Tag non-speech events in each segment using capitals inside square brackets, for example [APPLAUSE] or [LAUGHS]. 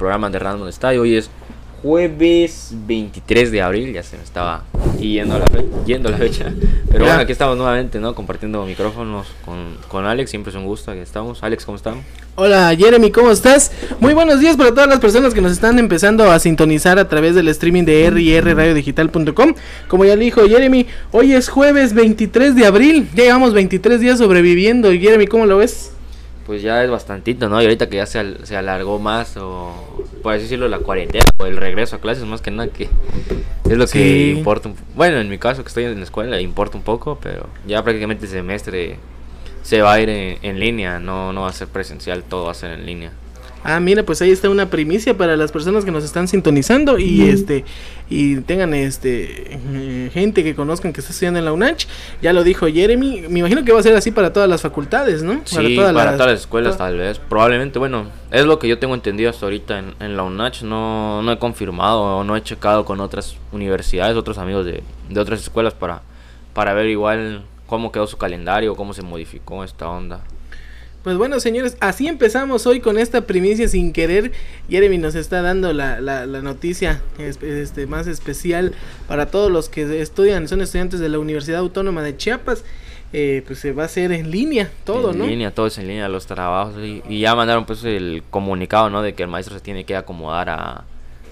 programa de Random Estadio. Hoy es jueves 23 de abril, ya se me estaba yendo la, yendo la fecha. Pero bueno, aquí estamos nuevamente, ¿no? Compartiendo micrófonos con, con Alex, siempre es un gusto que estamos. Alex, ¿cómo estamos? Hola Jeremy, ¿cómo estás? Muy buenos días para todas las personas que nos están empezando a sintonizar a través del streaming de rrradiodigital.com. Como ya le dijo Jeremy, hoy es jueves 23 de abril, ya llevamos 23 días sobreviviendo. Jeremy, ¿cómo lo ves? Pues ya es bastantito, ¿no? Y ahorita que ya se, se alargó más, o por así decirlo, la cuarentena o el regreso a clases, más que nada, que es lo que importa. Bueno, en mi caso, que estoy en la escuela, importa un poco, pero ya prácticamente el semestre se va a ir en, línea, no, no va a ser presencial, todo va a ser en línea. Ah, mira, pues ahí está una primicia para las personas que nos están sintonizando y este y tengan este eh, gente que conozcan que está estudiando en la UNACH. Ya lo dijo Jeremy, me imagino que va a ser así para todas las facultades, ¿no? Sí, para todas las, escuelas tal vez. Probablemente, bueno, es lo que yo tengo entendido hasta ahorita en, en la UNACH, no, no he confirmado o no he checado con otras universidades, otros amigos de, de otras escuelas para, para ver igual cómo quedó su calendario, cómo se modificó esta onda. Pues bueno, señores, así empezamos hoy con esta primicia sin querer. Jeremy nos está dando la, la, noticia este, más especial para todos los que estudian, son estudiantes de la Universidad Autónoma de Chiapas. Eh, pues se va a hacer en línea todo, ¿no? En línea, todo es en línea, los trabajos. Y, ya mandaron pues el comunicado, ¿no? De que el maestro se tiene que acomodar a,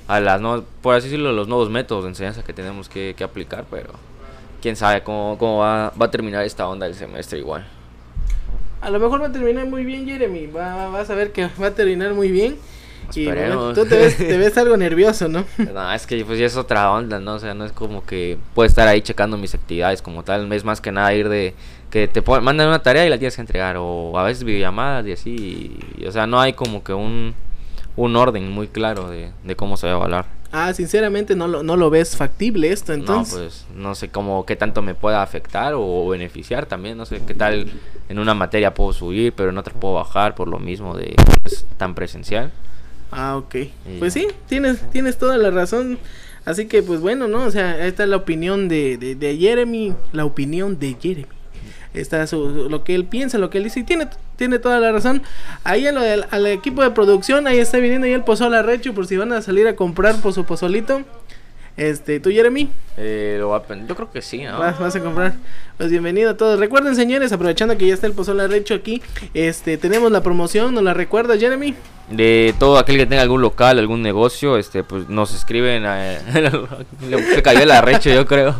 a las, no, por así decirlo, los nuevos métodos de enseñanza que tenemos que, que aplicar, pero quién sabe cómo, cómo va, va a terminar esta onda del semestre igual. A lo mejor va a terminar muy bien, Jeremy. Va, vas a ver que va a terminar muy bien. Y tú te ves, te ves algo [LAUGHS] nervioso, ¿no? No, es que pues ya es otra onda, ¿no? O sea, no es como que puedo estar ahí checando mis actividades como tal. Es más que nada ir de que te mandan una tarea y la tienes que entregar. O a veces videollamadas y así. o sea, no hay como que un, un orden muy claro de, de cómo se va a evaluar. Ah, sinceramente no lo, no lo ves factible esto, entonces. No, pues no sé cómo, qué tanto me pueda afectar o beneficiar también, no sé qué tal en una materia puedo subir, pero en otra puedo bajar por lo mismo de pues, tan presencial. Ah, ok. pues sí, tienes, tienes toda la razón. Así que pues bueno, ¿no? O sea, esta es la opinión de, de, de Jeremy, la opinión de Jeremy está lo que él piensa, lo que él dice, y tiene, tiene toda la razón. Ahí en lo del, al equipo de producción, ahí está viniendo ya el pozol arrecho por si van a salir a comprar por su pozolito. Este, ¿tú, Jeremy? Eh, lo va a, yo creo que sí, ¿no? Vas, a comprar. Pues bienvenido a todos. Recuerden, señores, aprovechando que ya está el pozol arrecho aquí, este, tenemos la promoción, ¿nos la recuerda, Jeremy? de todo aquel que tenga algún local, algún negocio, este, pues nos escriben. A, [LAUGHS] se cayó el arrecho, yo creo.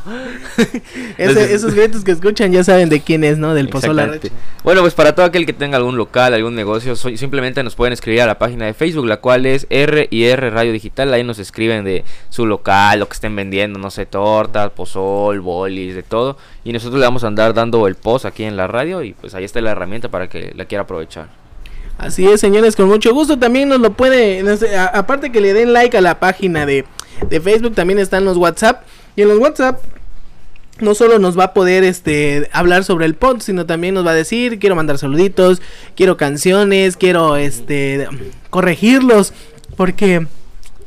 [LAUGHS] esos gritos que escuchan ya saben de quién es, ¿no? Del pozol arrecho. Bueno, pues para todo aquel que tenga algún local, algún negocio, simplemente nos pueden escribir a la página de Facebook, la cual es R y R Radio Digital. Ahí nos escriben de su local, lo que estén vendiendo, no sé, tortas, pozol, bolis, de todo. Y nosotros le vamos a andar dando el post aquí en la radio y pues ahí está la herramienta para que la quiera aprovechar. Así es, señores, con mucho gusto. También nos lo puede, aparte que le den like a la página de, de Facebook, también están los WhatsApp. Y en los WhatsApp no solo nos va a poder este hablar sobre el pod, sino también nos va a decir, quiero mandar saluditos, quiero canciones, quiero este corregirlos, porque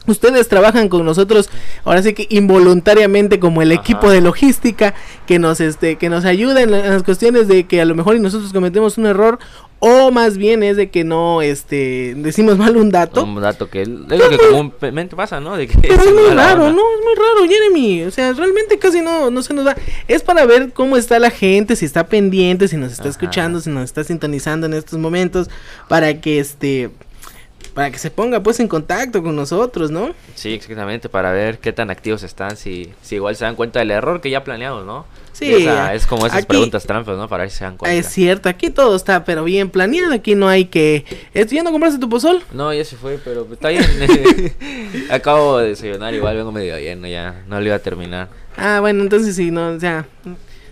Ustedes trabajan con nosotros, ahora sí que involuntariamente como el equipo de logística que nos este que nos ayuda en, las cuestiones de que a lo mejor nosotros cometemos un error o más bien es de que no este decimos mal un dato. Un dato que es lo que comúnmente pasa, ¿no? De que pero es muy raro, no, es muy raro, Jeremy, o sea, realmente casi no no se nos da. Es para ver cómo está la gente, si está pendiente, si nos está escuchando, si nos está sintonizando en estos momentos para que este para que se ponga pues en contacto con nosotros, ¿no? Sí, exactamente, para ver qué tan activos están, si, si igual se dan cuenta del error que ya planeamos, ¿no? Sí. es como esas preguntas trampas, ¿no? Para ver si se dan cuenta. Es cierto, aquí todo está pero bien planeado, aquí no hay que... ¿Ya no compraste tu pozol? No, ya se fue, pero está bien. [LAUGHS] [LAUGHS] Acabo de desayunar, igual vengo medio lleno, ya no lo iba a terminar. Ah, bueno, entonces sí, no, o sea...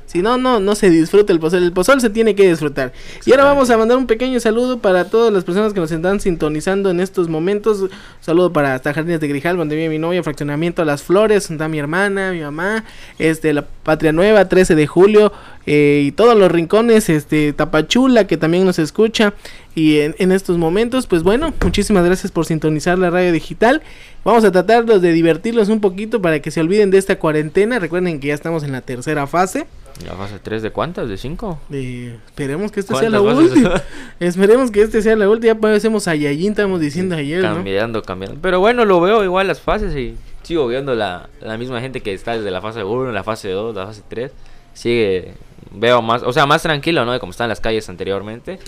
Si no, no, no se disfruta el pozol. El pozol se tiene que disfrutar. Y ahora vamos a mandar un pequeño saludo para todas las personas que nos están sintonizando en estos momentos. Un saludo para hasta Jardines de Grijal, donde vive mi novia, Fraccionamiento Las Flores, donde está mi hermana, mi mamá, este, la Patria Nueva, 13 de julio, eh, y todos los rincones, este, Tapachula, que también nos escucha. Y en, en, estos momentos, pues bueno, muchísimas gracias por sintonizar la radio digital. Vamos a tratar de divertirlos un poquito para que se olviden de esta cuarentena. Recuerden que ya estamos en la tercera fase. ¿La fase 3 de cuántas? ¿De 5? esperemos que esta sea la última. [LAUGHS] esperemos que este sea la última. Ya parecemos a Yayin, estamos diciendo ayer. Cambiando, cambiando. Pero bueno, lo veo igual las fases y sigo viendo la, la misma gente que está desde la fase 1, la fase 2, la fase 3. Sigue, veo más, o sea, más tranquilo, ¿no? De como están las calles anteriormente.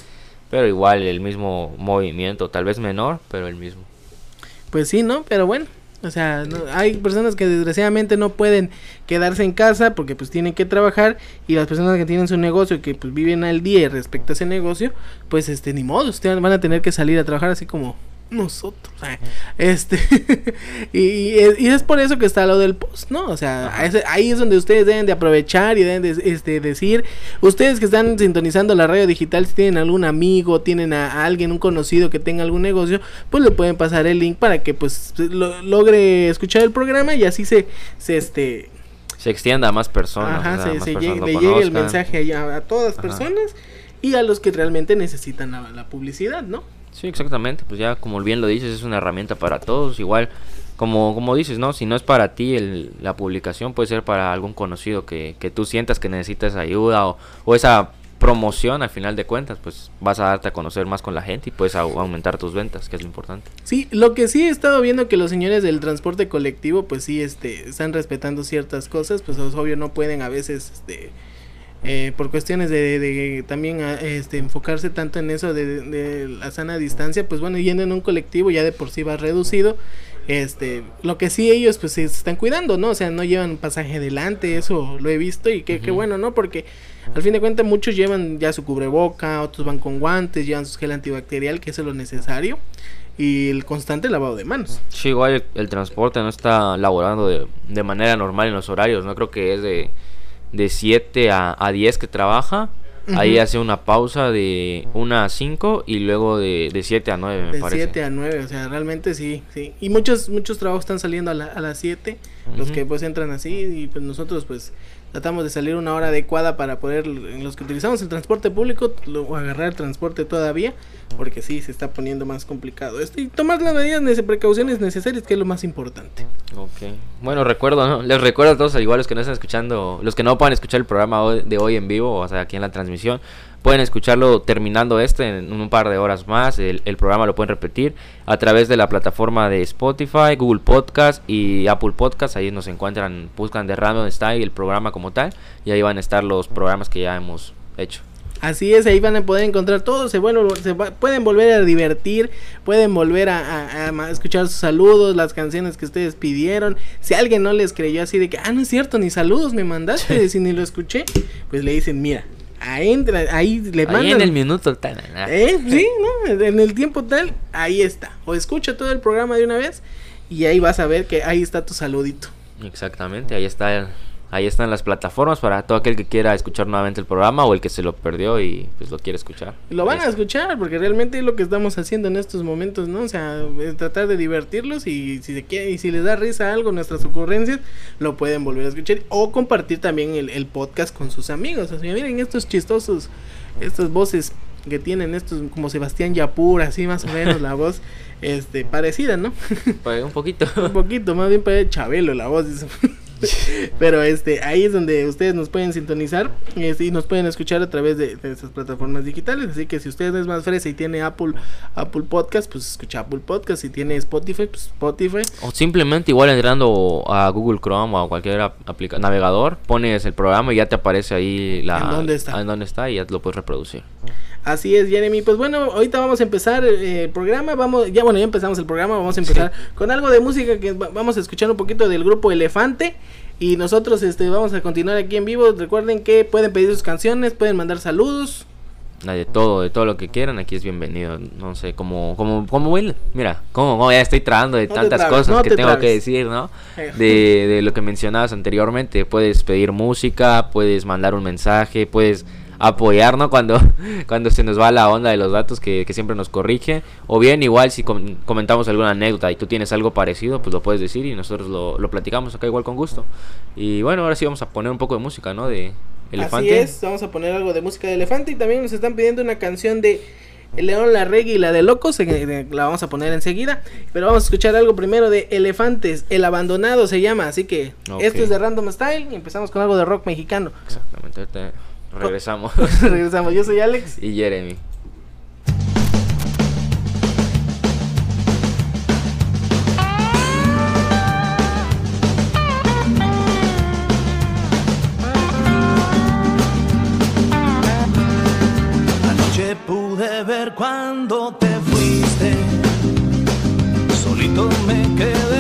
Pero igual el mismo movimiento, tal vez menor, pero el mismo. Pues sí, ¿no? Pero bueno, o sea, hay personas que desgraciadamente no pueden quedarse en casa porque pues tienen que trabajar y las personas que tienen su negocio y que pues viven al día respecto a ese negocio, pues este ni modo, ustedes van a tener que salir a trabajar así como nosotros. Este, [LAUGHS] y, es por eso que está lo del post, ¿no? O sea, ahí es donde ustedes deben de aprovechar y deben de este, decir, ustedes que están sintonizando la radio digital, si tienen algún amigo, tienen a, alguien, un conocido que tenga algún negocio, pues le pueden pasar el link para que pues logre escuchar el programa y así se, se este... Se extienda a más personas. Ajá, se, llegue, el mensaje a, todas las personas y a los que realmente necesitan la publicidad, ¿no? Sí, exactamente, pues ya como bien lo dices, es una herramienta para todos, igual como, como dices, ¿no? Si no es para ti el, la publicación, puede ser para algún conocido que, que tú sientas que necesitas ayuda o, o, esa promoción al final de cuentas, pues vas a darte a conocer más con la gente y puedes aumentar tus ventas, que es lo importante. Sí, lo que sí he estado viendo que los señores del transporte colectivo, pues sí, este, están respetando ciertas cosas, pues es obvio no pueden a veces, este eh, por cuestiones de, también ah, este, enfocarse tanto en eso de, la sana distancia, pues bueno, yendo en un colectivo ya de por sí va reducido, este, lo que sí ellos pues se están cuidando, ¿no? O sea, no llevan pasaje adelante, eso lo he visto y qué bueno, ¿no? Porque al fin de cuentas muchos llevan ya su cubreboca, otros van con guantes, llevan su gel antibacterial, que eso es lo necesario y el constante lavado de manos. Sí, igual el, transporte no está laborando de, de, manera normal en los horarios, no creo que es de de 7 a, a 10 que trabaja. Ahí hace una pausa de 1 a 5 y luego de, de 7 a 9, me de parece. De 7 a 9, o sea, realmente sí, sí. Y muchos muchos trabajos están saliendo a, la, a las 7, los que pues entran así y pues nosotros pues tratamos de salir una hora adecuada para poder, en los que utilizamos el transporte público, o agarrar el transporte todavía, porque sí, se está poniendo más complicado esto. Y tomar las medidas de precauciones necesarias, que es lo más importante. Ok. Bueno, recuerdo, ¿no? Les recuerdo a todos, igual los que no están escuchando, los que no puedan escuchar el programa de hoy en vivo, o sea, aquí en la transmisión, Pueden escucharlo terminando este en un par de horas más. El, programa lo pueden repetir a través de la plataforma de Spotify, Google Podcast y Apple Podcast. Ahí nos encuentran, buscan de Random Style el programa como tal. Y ahí van a estar los programas que ya hemos hecho. Así es, ahí van a poder encontrar todo, se, bueno, se pueden volver a divertir, pueden volver a, a, escuchar sus saludos, las canciones que ustedes pidieron. Si alguien no les creyó así de que, ah, no es cierto, ni saludos me mandaste, si ni lo escuché, pues le dicen, mira, ahí, ahí le mandan. Ahí en el minuto tal. ¿Eh? Sí, ¿no? En el tiempo tal, ahí está. O escucha todo el programa de una vez y ahí vas a ver que ahí está tu saludito. Exactamente, ahí está Ahí están las plataformas para todo aquel que quiera escuchar nuevamente el programa o el que se lo perdió y pues lo quiere escuchar. Lo van a escuchar porque realmente es lo que estamos haciendo en estos momentos, ¿no? O sea, tratar de divertirlos y si se quiere, y si les da risa algo nuestras ocurrencias, lo pueden volver a escuchar o compartir también el, podcast con sus amigos. O sea, miren estos chistosos, estas voces que tienen estos como Sebastián Yapur, así más o menos la voz [LAUGHS] este parecida, ¿no? [LAUGHS] Pues un poquito. un poquito, más bien para Chabelo la voz. [LAUGHS] Pero este, ahí es donde ustedes nos pueden sintonizar este, y nos pueden escuchar a través de, esas plataformas digitales. Así que si usted es más fresa y tiene Apple, Apple Podcast, pues escucha Apple Podcast. Si tiene Spotify, pues Spotify. O simplemente igual entrando a Google Chrome o a cualquier navegador, pones el programa y ya te aparece ahí la, ¿En dónde está? En dónde está y ya lo puedes reproducir. Así es, Jeremy. Pues bueno, ahorita vamos a empezar eh, el programa. Vamos, ya bueno, ya empezamos el programa. Vamos a empezar con algo de música que vamos a escuchar un poquito del grupo Elefante. Y nosotros este, vamos a continuar aquí en vivo. Recuerden que pueden pedir sus canciones, pueden mandar saludos. De todo, de todo lo que quieran, aquí es bienvenido. No sé, como, como, como, mira, como, ya estoy tratando de tantas cosas que tengo que decir, ¿no? [LAUGHS] De, de lo que mencionabas anteriormente. Puedes pedir música, puedes mandar un mensaje, puedes apoyar, ¿no? Cuando, [LAUGHS] cuando se nos va la onda de los datos que, siempre nos corrige. O bien, igual si comentamos alguna anécdota y tú tienes algo parecido, pues lo puedes decir y nosotros lo, lo platicamos acá igual con gusto. Y bueno, ahora sí vamos a poner un poco de música, ¿no? De Elefante. Así es, vamos a poner algo de música de Elefante y también nos están pidiendo una canción de El León, la Reggae y la de Locos, la vamos a poner enseguida. Pero vamos a escuchar algo primero de Elefantes, El Abandonado se llama. Así que esto es de Random Style y empezamos con algo de rock mexicano. Exactamente, regresamos. [LAUGHS] regresamos, yo soy Alex. Y Jeremy. cuando te fuiste. Solito me quedé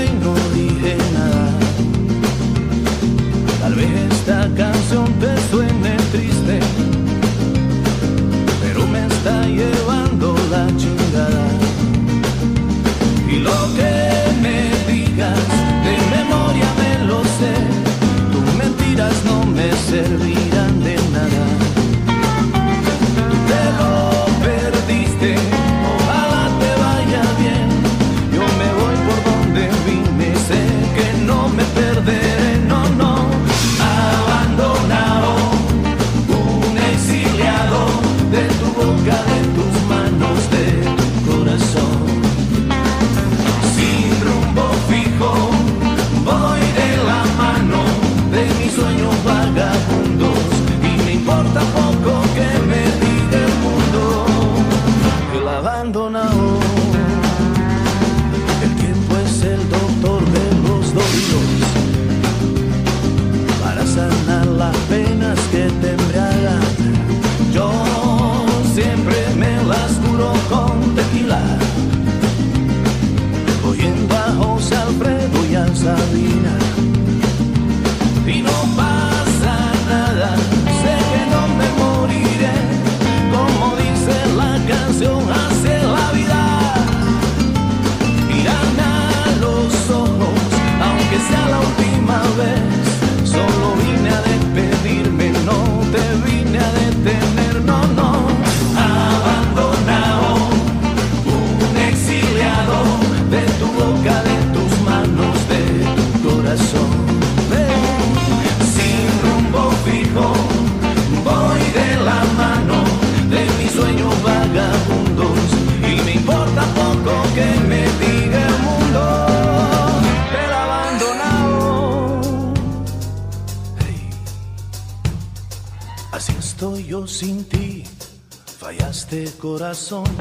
corações.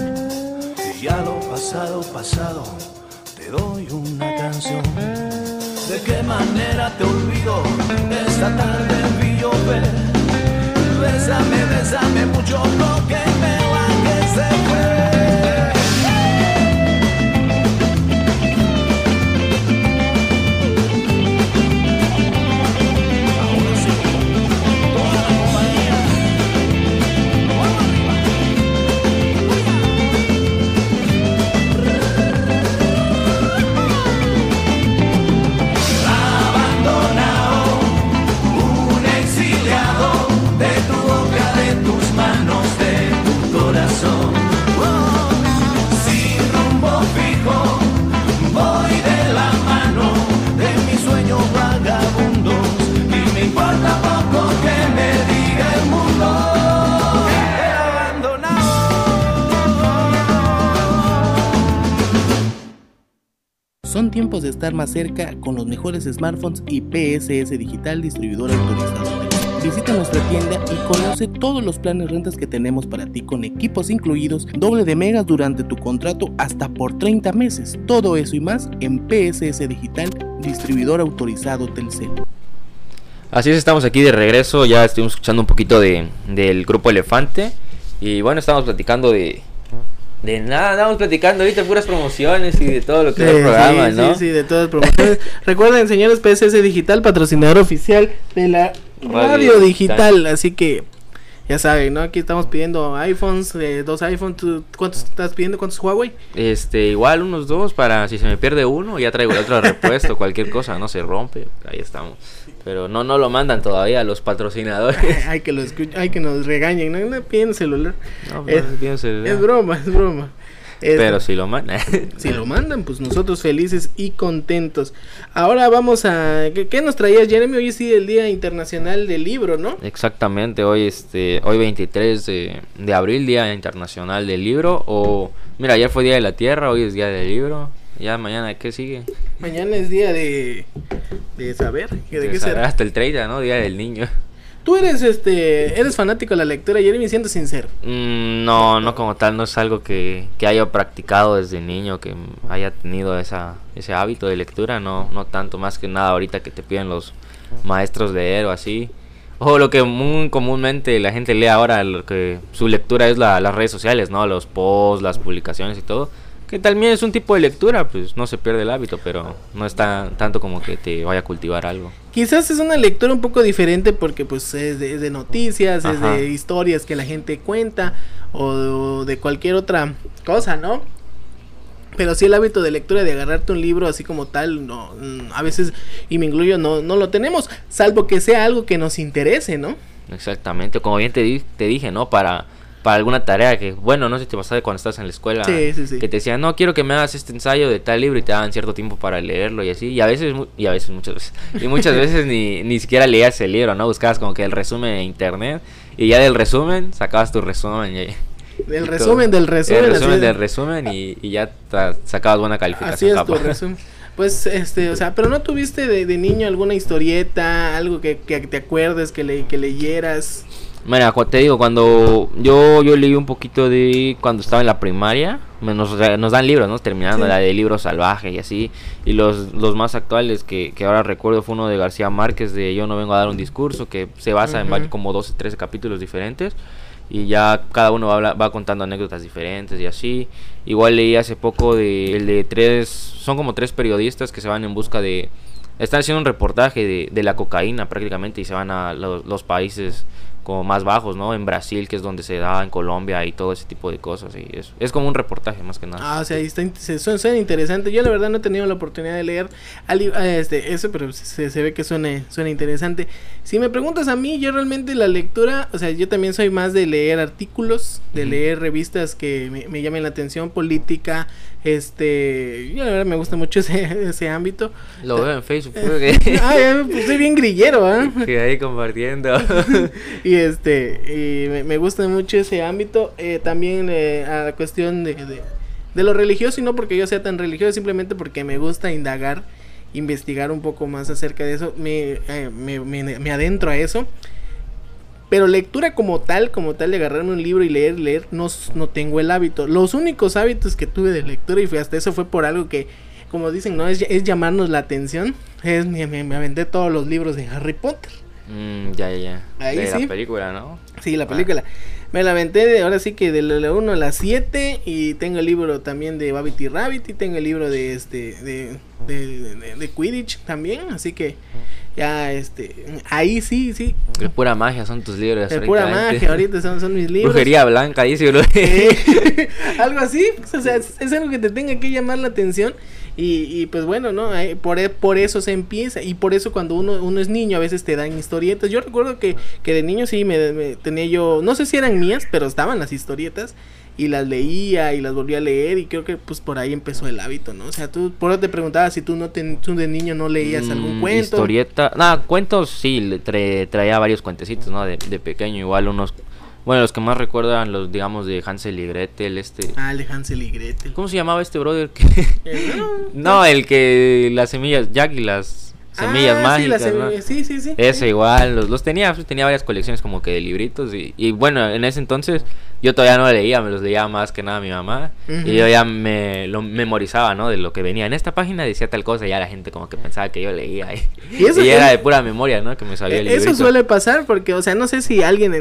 Tiempos de estar más cerca con los mejores smartphones y PSS Digital Distribuidor Autorizado. Visita nuestra tienda y conoce todos los planes rentas que tenemos para ti con equipos incluidos, doble de megas durante tu contrato hasta por 30 meses. Todo eso y más en PSS Digital Distribuidor Autorizado Telcel. Así es, estamos aquí de regreso, ya estuvimos escuchando un poquito de, del grupo Elefante y bueno, estamos platicando de, de nada, andamos platicando ahorita puras promociones y de todo lo que es el programa, ¿no? Sí, sí, de todas las [LAUGHS] promociones. Recuerden, señores, PSS Digital, patrocinador oficial de la radio, digital, así que ya saben, ¿no? Aquí estamos pidiendo iPhones, eh, dos iPhones. ¿Cuántos estás pidiendo? ¿Cuántos Huawei? Este, igual unos dos para si se me pierde uno, ya traigo el otro repuesto, cualquier cosa, no se rompe, ahí estamos. Pero no, no lo mandan todavía los patrocinadores. [LAUGHS] hay que lo hay que nos regañen, no, no piden celular. No, pues, es, celular. es broma, es broma. Pero si lo mandan. [LAUGHS] si lo mandan, pues nosotros felices y contentos. Ahora vamos a... ¿Qué, nos traías, Jeremy? Hoy sí el Día Internacional del Libro, ¿no? Exactamente, hoy este hoy 23 de, de abril, Día Internacional del Libro. O, mira, ayer fue Día de la Tierra, hoy es Día del Libro. Ya mañana, ¿qué sigue? Mañana es día de, de saber. ¿De, qué será? Hasta el 30, ¿no? Día del niño. Tú eres este eres fanático de la lectura, Jeremy, siento sincero. Mm, no, no como tal, no es algo que, que, haya practicado desde niño, que haya tenido esa, ese hábito de lectura, no, no tanto, más que nada ahorita que te piden los maestros leer o así. O lo que muy comúnmente la gente lee ahora, lo que su lectura es la, las redes sociales, ¿no? Los posts, las publicaciones y todo que también es un tipo de lectura, pues no se pierde el hábito, pero no está tanto como que te vaya a cultivar algo. Quizás es una lectura un poco diferente porque pues es de, noticias, es de historias que la gente cuenta o de cualquier otra cosa, ¿no? Pero sí el hábito de lectura de agarrarte un libro así como tal, no, mm, a veces, y me incluyo, no, no lo tenemos, salvo que sea algo que nos interese, ¿no? Exactamente, como bien te, te dije, ¿no? Para para alguna tarea que, bueno, no sé si te pasaba cuando estás en la escuela, que te decían, no, quiero que me hagas este ensayo de tal libro y te daban cierto tiempo para leerlo y así, y a veces, y a veces, muchas veces, y muchas [LAUGHS] veces ni, ni siquiera leías el libro, ¿no? Buscabas como que el resumen en internet y ya del resumen sacabas tu resumen. Y, del resumen del resumen. El resumen del resumen y, y ya sacabas buena calificación. Así es tu [LAUGHS] resumen. Pues, este, o sea, pero no tuviste de, de niño alguna historieta, algo que, que te acuerdes, que, le, que leyeras. Mira, te digo, cuando yo, yo leí un poquito de cuando estaba en la primaria, nos, nos dan libros, ¿no? Terminando la de libros salvajes y así. Y los, los más actuales que, que, ahora recuerdo fue uno de García Márquez de Yo no vengo a dar un discurso, que se basa en como 12, 13 capítulos diferentes. Y ya cada uno va, va contando anécdotas diferentes y así. Igual leí hace poco de el de tres, son como tres periodistas que se van en busca de... Están haciendo un reportaje de, de la cocaína prácticamente y se van a los, los países como más bajos, ¿no? En Brasil, que es donde se da, en Colombia y todo ese tipo de cosas. Y es, es como un reportaje más que nada. Ah, o sea, está, se, suena, interesante. Yo la verdad no he tenido la oportunidad de leer este, eso, pero se, se ve que suena, suena interesante. Si me preguntas a mí, yo realmente la lectura, o sea, yo también soy más de leer artículos, de leer revistas que me, me llamen la atención, política, este, yo la verdad me gusta mucho [LAUGHS] ese, ese ámbito. Lo veo en Facebook. ah, pues soy bien grillero, ¿ah? [LAUGHS] Que ahí compartiendo. [LAUGHS] y este, y me, gusta mucho ese ámbito. Eh, también eh, a la cuestión de, de, lo religioso, y no porque yo sea tan religioso, simplemente porque me gusta indagar, investigar un poco más acerca de eso. Me, eh, me, me adentro a eso. Pero lectura como tal, como tal de agarrarme un libro y leer, leer, no, no tengo el hábito. Los únicos hábitos que tuve de lectura y fue hasta eso fue por algo que, como dicen, no es, llamarnos la atención. Es me, me, aventé todos los libros de Harry Potter. Mm, ya, ya, ya. Ahí de la película, ¿no? Sí, la película. Me la aventé de, ahora sí que de la 1 a la 7 y tengo el libro también de Babbit y Rabbit y tengo el libro de este de, de, de, de Quidditch también, así que ya este ahí sí sí. De pura magia son tus libros de pura magia ahorita son, son mis libros. Brujería blanca dice [LAUGHS] [LAUGHS] algo así pues, o sea es, algo que te tenga que llamar la atención y, y pues bueno no por, e, por eso se empieza y por eso cuando uno uno es niño a veces te dan historietas yo recuerdo que, que de niño sí me, me tenía yo no sé si eran mías pero estaban las historietas y las leía y las volvía a leer y creo que pues por ahí empezó el hábito, ¿no? O sea, tú por eso te preguntaba si tú no te, tú de niño no leías mm, algún cuento. Historieta, nada, cuentos sí, traía varios cuentecitos, ¿no? De, de pequeño, igual unos bueno, los que más recuerdan los, digamos, de Hansel y Gretel, este... Ah, de Hansel y Gretel. ¿Cómo se llamaba este brother? [LAUGHS] no, el que las semillas, Jack y las semillas ah, mágicas, sí, sí, sí, Ese igual, los, los tenía, pues, tenía varias colecciones como que de libritos y, y bueno, en ese entonces yo todavía no leía, me los leía más que nada mi mamá. Y yo ya me lo memorizaba, ¿no? De lo que venía. En esta página decía tal cosa y ya la gente como que pensaba que yo leía. Y, eso, era de pura memoria, ¿no? Que me sabía el Eso suele pasar porque, o sea, no sé si alguien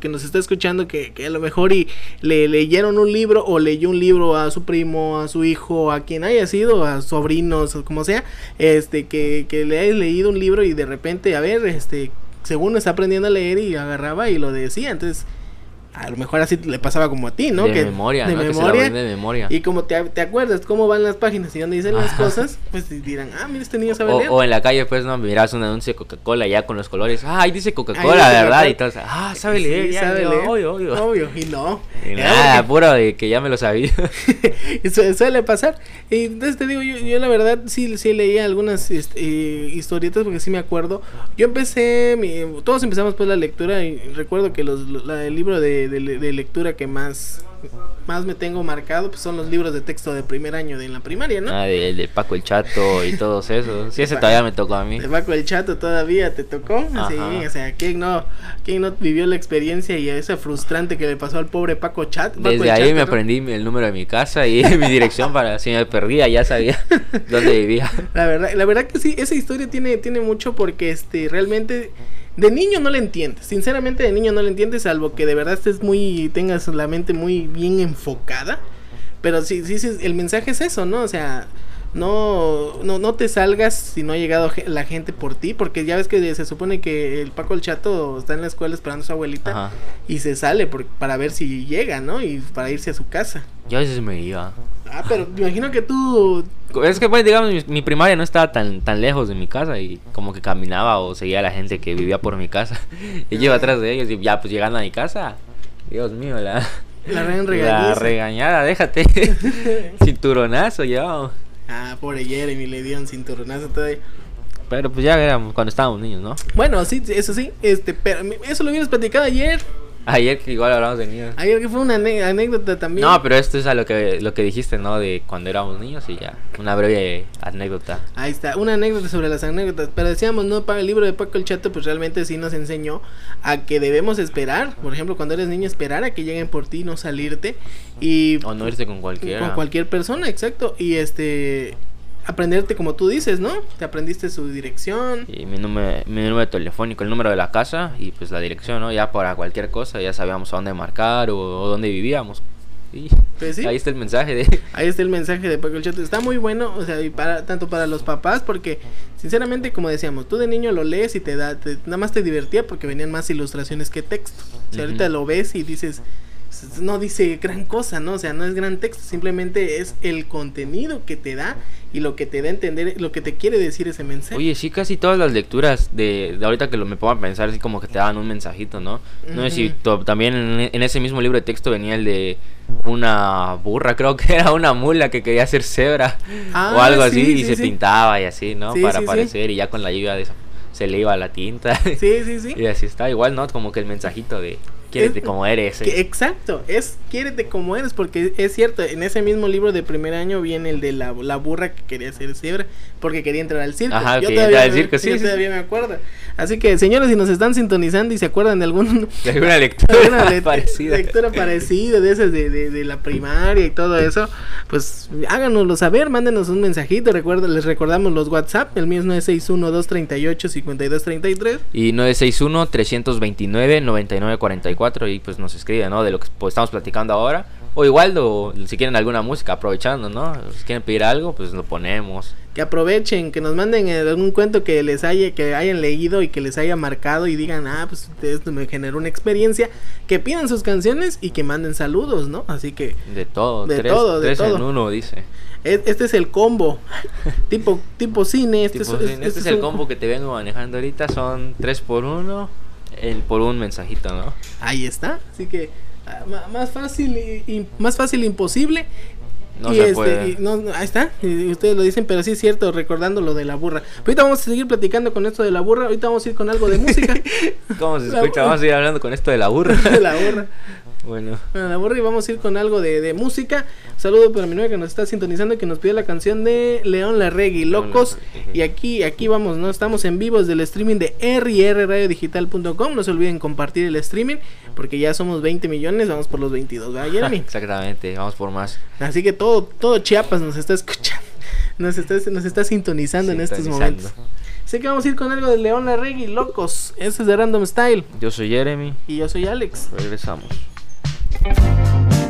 que nos está escuchando que, que, a lo mejor y le leyeron un libro o leyó un libro a su primo, a su hijo, a quien haya sido, a sobrinos o como sea, este, que, que le leído un libro y de repente, a ver, este, según está aprendiendo a leer y agarraba y lo decía. Entonces a lo mejor así le pasaba como a ti, ¿no? De que, memoria, de ¿no? Que se la memoria. de memoria. Y como te, te acuerdas cómo van las páginas y dónde dicen las cosas, pues dirán, ah, mira, este niño sabe O, leer. o en la calle, pues, no, miras un anuncio de Coca-Cola ya con los colores. Ah, ahí dice Coca-Cola, ¿verdad? Y entonces, ah, sabe leer, Sí, ya, sabe leer. obvio, obvio. Obvio, y no. [LAUGHS] Y nada, porque- puro de que ya me lo sabía. [LAUGHS] su- suele pasar. Y entonces te digo, yo, yo la verdad sí, sí leía algunas este, eh, historietas porque sí me acuerdo. Yo empecé, mi- todos empezamos pues la lectura y recuerdo que los, la- el libro de, de- de lectura que más, más me tengo marcado pues son los libros de texto de primer año de en la primaria, ¿no? Ah, de, de Paco el Chato y todos esos. Sí, ese todavía me tocó a mí. De Paco el Chato todavía te tocó. Ajá. Sí, o sea, ¿quién no, ¿quién no vivió la experiencia y esa frustrante que le pasó al pobre Paco Chat? Paco el Desde ahí Chato, me ¿no? aprendí el número de mi casa y [LAUGHS] mi dirección para si me perdía ya sabía dónde vivía. [LAUGHS] La verdad, la verdad que sí, esa historia tiene, tiene mucho porque este realmente de niño no le entiendes. Sinceramente de niño no le entiendes, salvo que de verdad estés muy, tengas la mente muy bien enfocada. Pero sí, sí, sí, el mensaje es eso, ¿no? O sea, no, no, no te salgas si no ha llegado la gente por ti, porque ya ves que se supone que el Paco el Chato está en la escuela esperando a su abuelita Ajá. y se sale por- para ver si llega, ¿no? Y para irse a su casa. Yo a veces me iba. Ah, pero me imagino que tú Es que pues digamos mi, mi primaria no estaba tan tan lejos de mi casa y como que caminaba o seguía a la gente que vivía por mi casa [LAUGHS] y yo iba atrás de ellos y ya pues llegando a mi casa, Dios mío, la la [LAUGHS] la regañada, déjate. [LAUGHS] Cinturonazo ya. Ah, pobre Jeremy, le dieron cinturonazo todavía. Pero pues ya éramos cuando estábamos niños, ¿no? Bueno, sí, eso sí, este, pero eso lo hubieras platicado ayer. Ayer que igual hablamos de niños. Ayer que fue una anécdota también. No, pero esto es a lo que lo que dijiste, ¿no? De cuando éramos niños y ya. Una breve anécdota. Ahí está, una anécdota sobre las anécdotas. Pero decíamos, no, Pa- el libro de Paco el Chato, pues realmente sí nos enseñó a que debemos esperar. Por ejemplo, cuando eres niño, esperar a que lleguen por ti, no salirte. Y O no irse con cualquiera. con cualquier persona, exacto. Y este, aprenderte como tú dices, ¿no? Te aprendiste su dirección. Y mi número, mi número telefónico, el número de la casa y pues la dirección, ¿no? Ya para cualquier cosa, ya sabíamos a dónde marcar o, o dónde vivíamos. Y Pues sí. ahí está el mensaje de... [LAUGHS] Ahí está el mensaje de Paco el Chato. Está muy bueno, o sea, y para, tanto para los papás, porque sinceramente, como decíamos, tú de niño lo lees y te da, te- nada más te divertía porque venían más ilustraciones que texto. O sea, ahorita lo ves y dices, "S- no dice gran cosa, ¿no? O sea, no es gran texto, simplemente es el contenido que te da y lo que te da a entender, lo que te quiere decir ese mensaje. Oye, sí, casi todas las lecturas de, de ahorita que lo, me pongo a pensar, así como que te daban un mensajito, ¿no? No sé si to- también en, en ese mismo libro de texto venía el de una burra, creo que era una mula que quería ser cebra Ah, o algo sí, así y sí, se pintaba y así, ¿no? Para aparecer y ya con la lluvia de se le iba la tinta. Sí, sí, sí. [LAUGHS] y así está, igual, ¿no? Como que el mensajito de quiérete Es- como eres. Que- eh. exacto, es quiérete como eres, porque es cierto, en ese mismo libro de primer año viene el de la, la burra que quería ser cebra, porque quería entrar al circo. Ajá, yo todavía, al me- circo, sí, yo sí, todavía me acuerdo. Así que, señores, si nos están sintonizando y se acuerdan de algún [LAUGHS] De alguna lectura [LAUGHS] alguna le- parecida. lectura parecida de esas de, de, de la primaria y todo eso, pues háganoslo saber, mándenos un mensajito, recuerda, les recordamos los WhatsApp, el mío es 961-238-5233. Y 961-329-9944 y pues nos escribe, ¿no? De lo que pues, estamos platicando ahora. O igual, o, si quieren alguna música, aprovechando, ¿no? Si quieren pedir algo, pues lo ponemos. que aprovechen, que nos manden eh, algún cuento que les haya, que hayan leído y que les haya marcado y digan, ah, pues esto me generó una experiencia, que pidan sus canciones y que manden saludos, ¿no? Así que De todo, De tres, todo, de tres en todo. uno, dice. e- este es el combo, [LAUGHS] tipo, tipo cine, este, Tipo, es, este este es el un- combo que te vengo manejando ahorita, son tres por uno, el por un mensajito, ¿no? Ahí está, así que ah, más fácil y, y- más fácil imposible. No y se este, puede. y no, ahí está, y ustedes lo dicen, pero sí es cierto, recordando lo de la burra. Pero ahorita vamos a seguir platicando con esto de la burra, ahorita vamos a ir con algo de música. [LAUGHS] ¿Cómo se escucha? Vamos a ir hablando con esto de la burra. [LAUGHS] de la burra. Bueno, Bueno, la burra y vamos a ir con algo de, de música. Saludo para mi novia que nos está sintonizando y que nos pide la canción de León Larregui, Locos. Y aquí, aquí vamos, ¿no? Estamos en vivos del streaming de rrradiodigital.com. No se olviden compartir el streaming porque ya somos 20 millones, vamos por los 22, ¿verdad, Jeremy? [LAUGHS] exactamente, vamos por más. Así que todo, todo Chiapas nos está escuchando. [LAUGHS] Nos está, nos está sintonizando en estos momentos. Así que vamos a ir con algo de León Larregui, Locos. Ese es de Random Style. Yo soy Jeremy, Y yo soy Alex. regresamos. Thank you.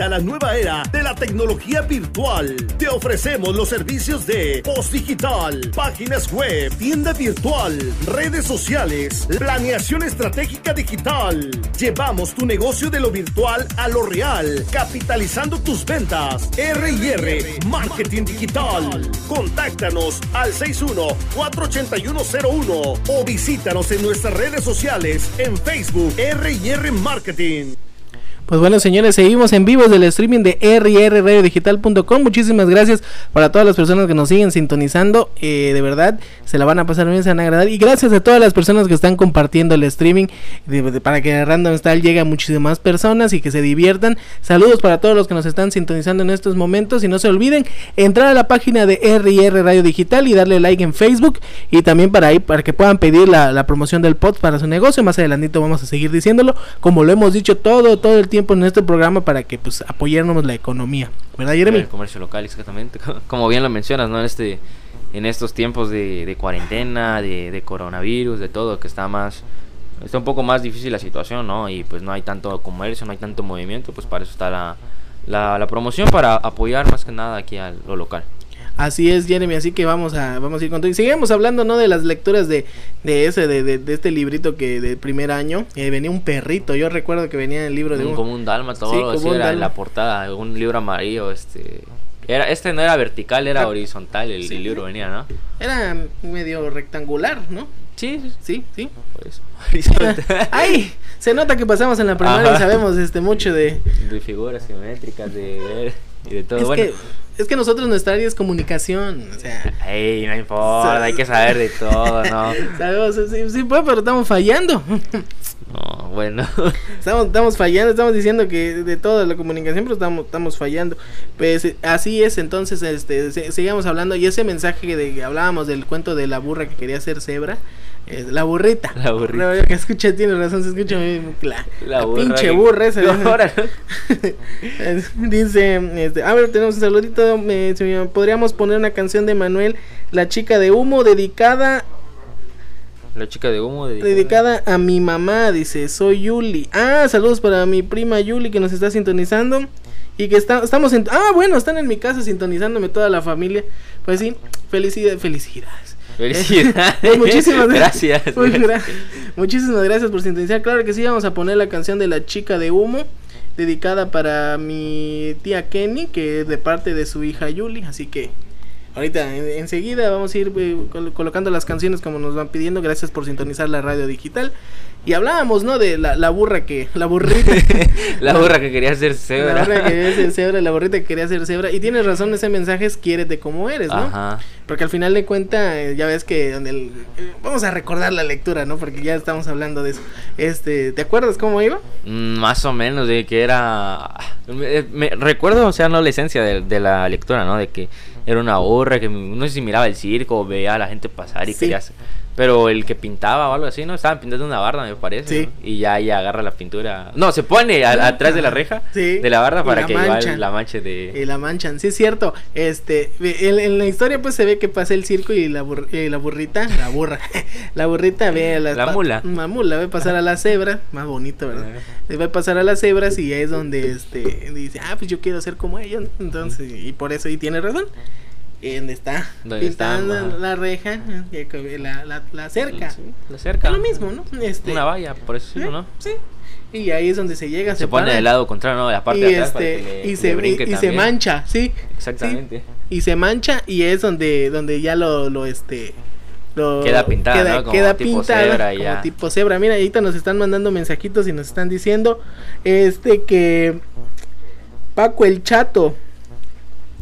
Proyecta la nueva era de la tecnología virtual. Te ofrecemos los servicios de post digital, páginas web, tienda virtual, redes sociales, planeación estratégica digital. Llevamos tu negocio de lo virtual a lo real, capitalizando tus ventas. R&R Marketing Digital. Contáctanos al 61 48101 o visítanos en nuestras redes sociales en Facebook R&R Marketing. Pues bueno, señores, seguimos en vivo del streaming de rrradiodigital.com. Muchísimas gracias para todas las personas que nos siguen sintonizando. Eh, de verdad, se la van a pasar bien, se van a agradar. Y gracias a todas las personas que están compartiendo el streaming para que Random Style llegue a muchísimas personas y que se diviertan. Saludos para todos los que nos están sintonizando en estos momentos. Y no se olviden entrar a la página de RR Radio Digital y darle like en Facebook. Y también para ahí, para que puedan pedir la, la promoción del pod para su negocio. Más adelantito vamos a seguir diciéndolo. Como lo hemos dicho todo, todo el tiempo en este programa para que pues apoyáramos la economía, ¿verdad Jeremy? El comercio local, exactamente. [LAUGHS] Como bien lo mencionas, ¿no? En este en estos tiempos de, cuarentena, de, coronavirus, de todo, que está más está un poco más difícil la situación, ¿no? Y pues no hay tanto comercio, no hay tanto movimiento, pues para eso está la, la, la promoción, para apoyar más que nada aquí a lo local. Así es, Jeremy, así que vamos a, vamos a ir con todo. Y seguimos hablando, ¿no? De las lecturas de, de ese, de, de, este librito que de primer año. Eh, venía un perrito, yo recuerdo que venía en el libro de un... Como un dalma, todo sí, era la portada, un libro amarillo, este... Era, este no era vertical, era horizontal, el, libro venía, ¿no? Era medio rectangular, ¿no? Sí, sí, sí. Por eso. [LAUGHS] ¡Ay! Se nota que pasamos en la primaria y sabemos este mucho de... De figuras geométricas, de... y de todo. Es bueno. que es que nosotros nuestra área es comunicación, o sea. Ey, no importa, hay que saber de todo, ¿no? [LAUGHS] Sabemos, sí, sí, pues, pero estamos fallando. [LAUGHS] No, bueno. Estamos, estamos fallando, estamos diciendo que de toda la comunicación, pero estamos, estamos fallando. Pues así es, entonces, este, seguimos hablando y ese mensaje de que hablábamos del cuento de la burra que quería ser cebra la burrita. La burrita. que escucha, tiene razón, se escucha la, la, pinche burra esa. [LAUGHS] Dice, este, a ver, tenemos un saludito. Podríamos poner una canción de Manuel, La chica de humo, dedicada la chica de humo dedicada. a mi mamá, dice, soy Yuli. Ah, saludos para mi prima Yuli que nos está sintonizando. Y que está, estamos en... Ah, bueno, están en mi casa sintonizándome toda la familia. Pues sí, felicidad, felicidades. Felicidades. [LAUGHS] muchísimas [LAUGHS] gracias. muchísimas gracias por sintonizar. Claro que sí, vamos a poner la canción de la chica de humo, dedicada para mi tía Kenny, que es de parte de su hija Yuli. Así que ahorita enseguida vamos a ir eh, colocando las canciones como nos van pidiendo. Gracias por sintonizar la radio digital. Y hablábamos, ¿no? De la, la burra que. La burrita. [LAUGHS] la burra que quería ser cebra. La burra que quería ser cebra, la burrita que quería ser cebra. Y tienes razón, ese mensaje es quiérete como eres, ¿no? Ajá. Porque al final de cuenta, eh, ya ves que donde el, eh, vamos a recordar la lectura, ¿no? Porque ya estamos hablando de eso. Este, ¿te acuerdas cómo iba? Mm, más o menos, de que era. Me, recuerdo, o sea, no la esencia de, de, la lectura, ¿no? De que era una burra que no sé si miraba el circo veía a la gente pasar y quería pero el que pintaba o algo así, ¿no? Estaban pintando una barda, me parece. Sí. Y ya, ya agarra la pintura. No, se pone atrás de la reja [LAUGHS] de la barda para que igual la manche de. Y la manchan, sí es cierto. Este, en, la historia pues se ve que pasa el circo y la, la burrita, la burra, [LAUGHS] la burrita ve a la, la mula. La mula ve pasar a la cebra, más bonito, ¿verdad? Le va a pasar a las cebras y es donde este dice, ah, pues yo quiero ser como ella. Entonces, y por eso, y tiene razón donde está pintando la reja, la, la, la cerca. la cerca. Es lo mismo, ¿no? Este, Una valla, por eso sí, ¿no? Sí. Y ahí es donde se llega. Se, pone del lado contrario, ¿no? La parte y de atrás este, y, se, y, se mancha, sí. Exactamente. Y se mancha y es donde, donde ya lo, lo este. Lo, queda pintado queda, ¿no? Como queda tipo cebra como tipo cebra. Mira, ahorita nos están mandando mensajitos y nos están diciendo este que Paco el Chato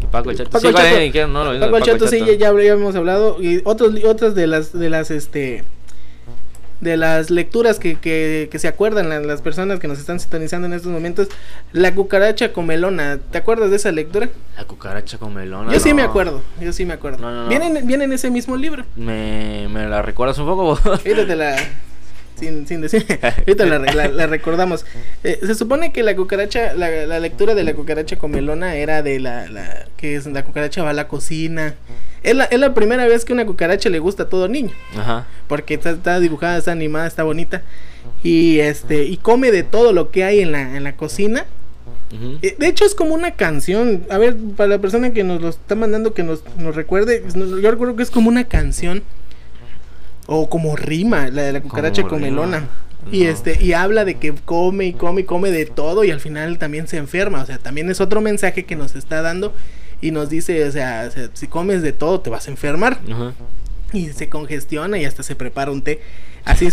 Paco el Chato. Paco sí, Chato, no, Paco el Chato, sí, ya, habíamos hablado. Y otros, otras de las, de las, este, de las lecturas que, que, que se acuerdan las, personas que nos están sintonizando en estos momentos. La cucaracha con melona. ¿Te acuerdas de esa lectura? La cucaracha con melona. Yo sí me acuerdo, yo sí me acuerdo. ¿Viene, ¿Viene en ese mismo libro? ¿Me, me la recuerdas un poco? Fíjate la... [LAUGHS] sin, sin decir, [LAUGHS] ahorita la, recordamos. Eh, se supone que la cucaracha, la, lectura de la cucaracha comelona era de la, la, que es la cucaracha va a la cocina. Es la, es la primera vez que una cucaracha le gusta a todo niño. Ajá. Porque está, dibujada, está animada, está bonita. Y este, y come de todo lo que hay en la, en la cocina. Eh, de hecho es como una canción. A ver, para la persona que nos lo está mandando que nos, nos recuerde, yo recuerdo que es como una canción o como rima, la de la cucaracha comelona. Y este, y habla de que come y come y come de todo y al final también se enferma. O sea, también es otro mensaje que nos está dando y nos dice, o sea, si comes de todo te vas a enfermar. Y se congestiona y hasta se prepara un té. [LAUGHS] Así,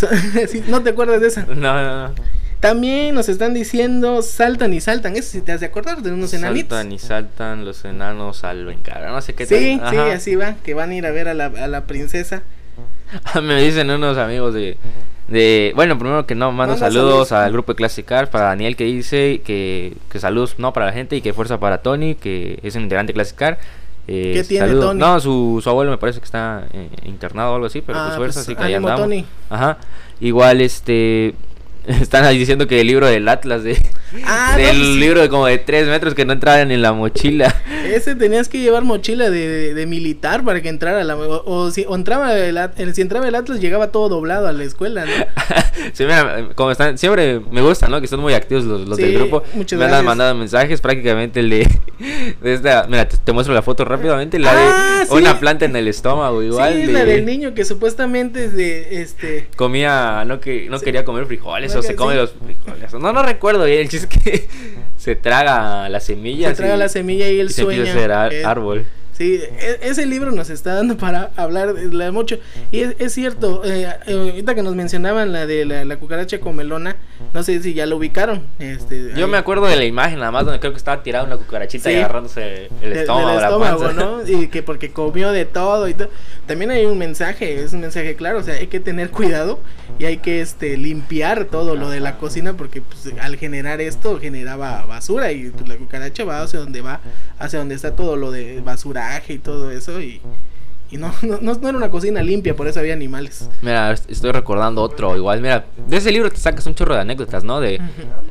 ¿no te acuerdas de esa? No, no, no. También nos están diciendo saltan y saltan. Eso sí te has de acordar de unos enanitos. Saltan y saltan los enanos al vencar. No sé qué Sí, sí, así va. Que van a ir a ver a la, a la princesa. [LAUGHS] Me dicen unos amigos de, de bueno, primero que no, mando saludos, al grupo de Classic Cars, para Daniel que dice que, que saludos no para la gente y que fuerza para Tony, que es un integrante de Classic Car. Eh, ¿Qué tiene Tony? No, su, su, abuelo me parece que está eh, internado o algo así, pero pues ah, fuerza, pues, así que ahí andamos. Tony. Ajá. Igual este [LAUGHS] están ahí diciendo que el libro del Atlas de ah, del libro de como de 3 metros que no entraban en la mochila. [LAUGHS] Ese tenías que llevar mochila de, de, militar para que entrara la o, si entraba el, si entraba el Atlas llegaba todo doblado a la escuela, ¿no? [LAUGHS] sí, mira, como están siempre me gusta, ¿no? Que son muy activos los, los del grupo. me han mandado mensajes prácticamente el de, [LAUGHS] de esta, mira, te, muestro la foto rápidamente, la de ah, una planta en el estómago igual sí, la del niño que supuestamente es de este comía no que no quería comer frijoles o se come los frijoles. No no recuerdo bien, el chiste que [LAUGHS] se traga la semilla. Se traga la semilla y él sueña. Se árbol. Sí, e, ese libro nos está dando para hablar de mucho. Y es, cierto, eh, eh, ahorita que nos mencionaban la de la, cucaracha comelona, no sé si ya lo ubicaron. Este, Yo me acuerdo de la imagen, nada más, donde creo que estaba tirada una cucarachita y agarrándose el estómago. estómago, ¿no? [LAUGHS] Y que porque comió de todo y todo. También hay un mensaje, es un mensaje claro, o sea, hay que tener cuidado y hay que este limpiar todo lo de la cocina porque pues, al generar esto generaba basura y pues, la cucaracha va hacia donde va, hacia donde está todo lo de y todo eso y, y no, no, no, era una cocina limpia, por eso había animales. Mira, estoy recordando otro igual. Mira, de ese libro te sacas un chorro de anécdotas, ¿no? De,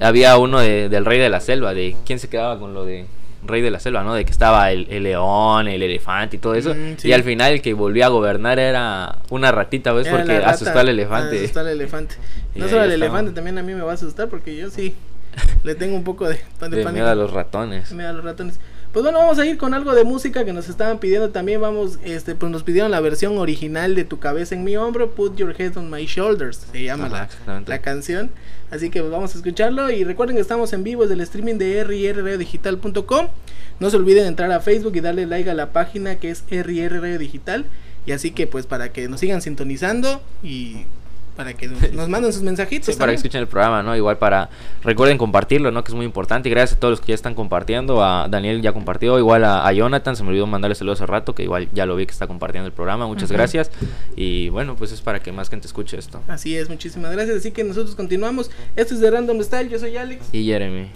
Había uno de, del rey de la selva, de quién se quedaba con lo de rey de la selva, ¿no? De que estaba el, león, el elefante y todo eso. Mm, y al final el que volvía a gobernar era una ratita, ¿ves? porque asustó al elefante. Asustó al elefante. No solo al elefante, también a mí me va a asustar porque yo sí [LAUGHS] le tengo un poco de, de, Miedo a los ratones. Miedo a los ratones. Pues bueno, vamos a ir con algo de música que nos estaban pidiendo también. Vamos, este, pues nos pidieron la versión original de Tu cabeza en mi hombro, Put Your Head on My Shoulders, se llama la, la, canción. Así que vamos a escucharlo y recuerden que estamos en vivo desde el streaming de rrradiodigital.com. No se olviden entrar a Facebook y darle like a la página que es RR Radio Digital. Y así que pues para que nos sigan sintonizando y para que nos manden sus mensajitos. para que escuchen el programa, ¿no? Igual para, recuerden compartirlo, ¿no? Que es muy importante. Y gracias a todos los que ya están compartiendo. A Daniel ya compartió, igual a, Jonathan, se me olvidó mandarle saludos hace rato, que igual ya lo vi que está compartiendo el programa. Muchas gracias. Y bueno, pues es para que más gente escuche esto. Así es, muchísimas gracias. Así que nosotros continuamos. Esto es de Random Style, yo soy Alex. Y Jeremy.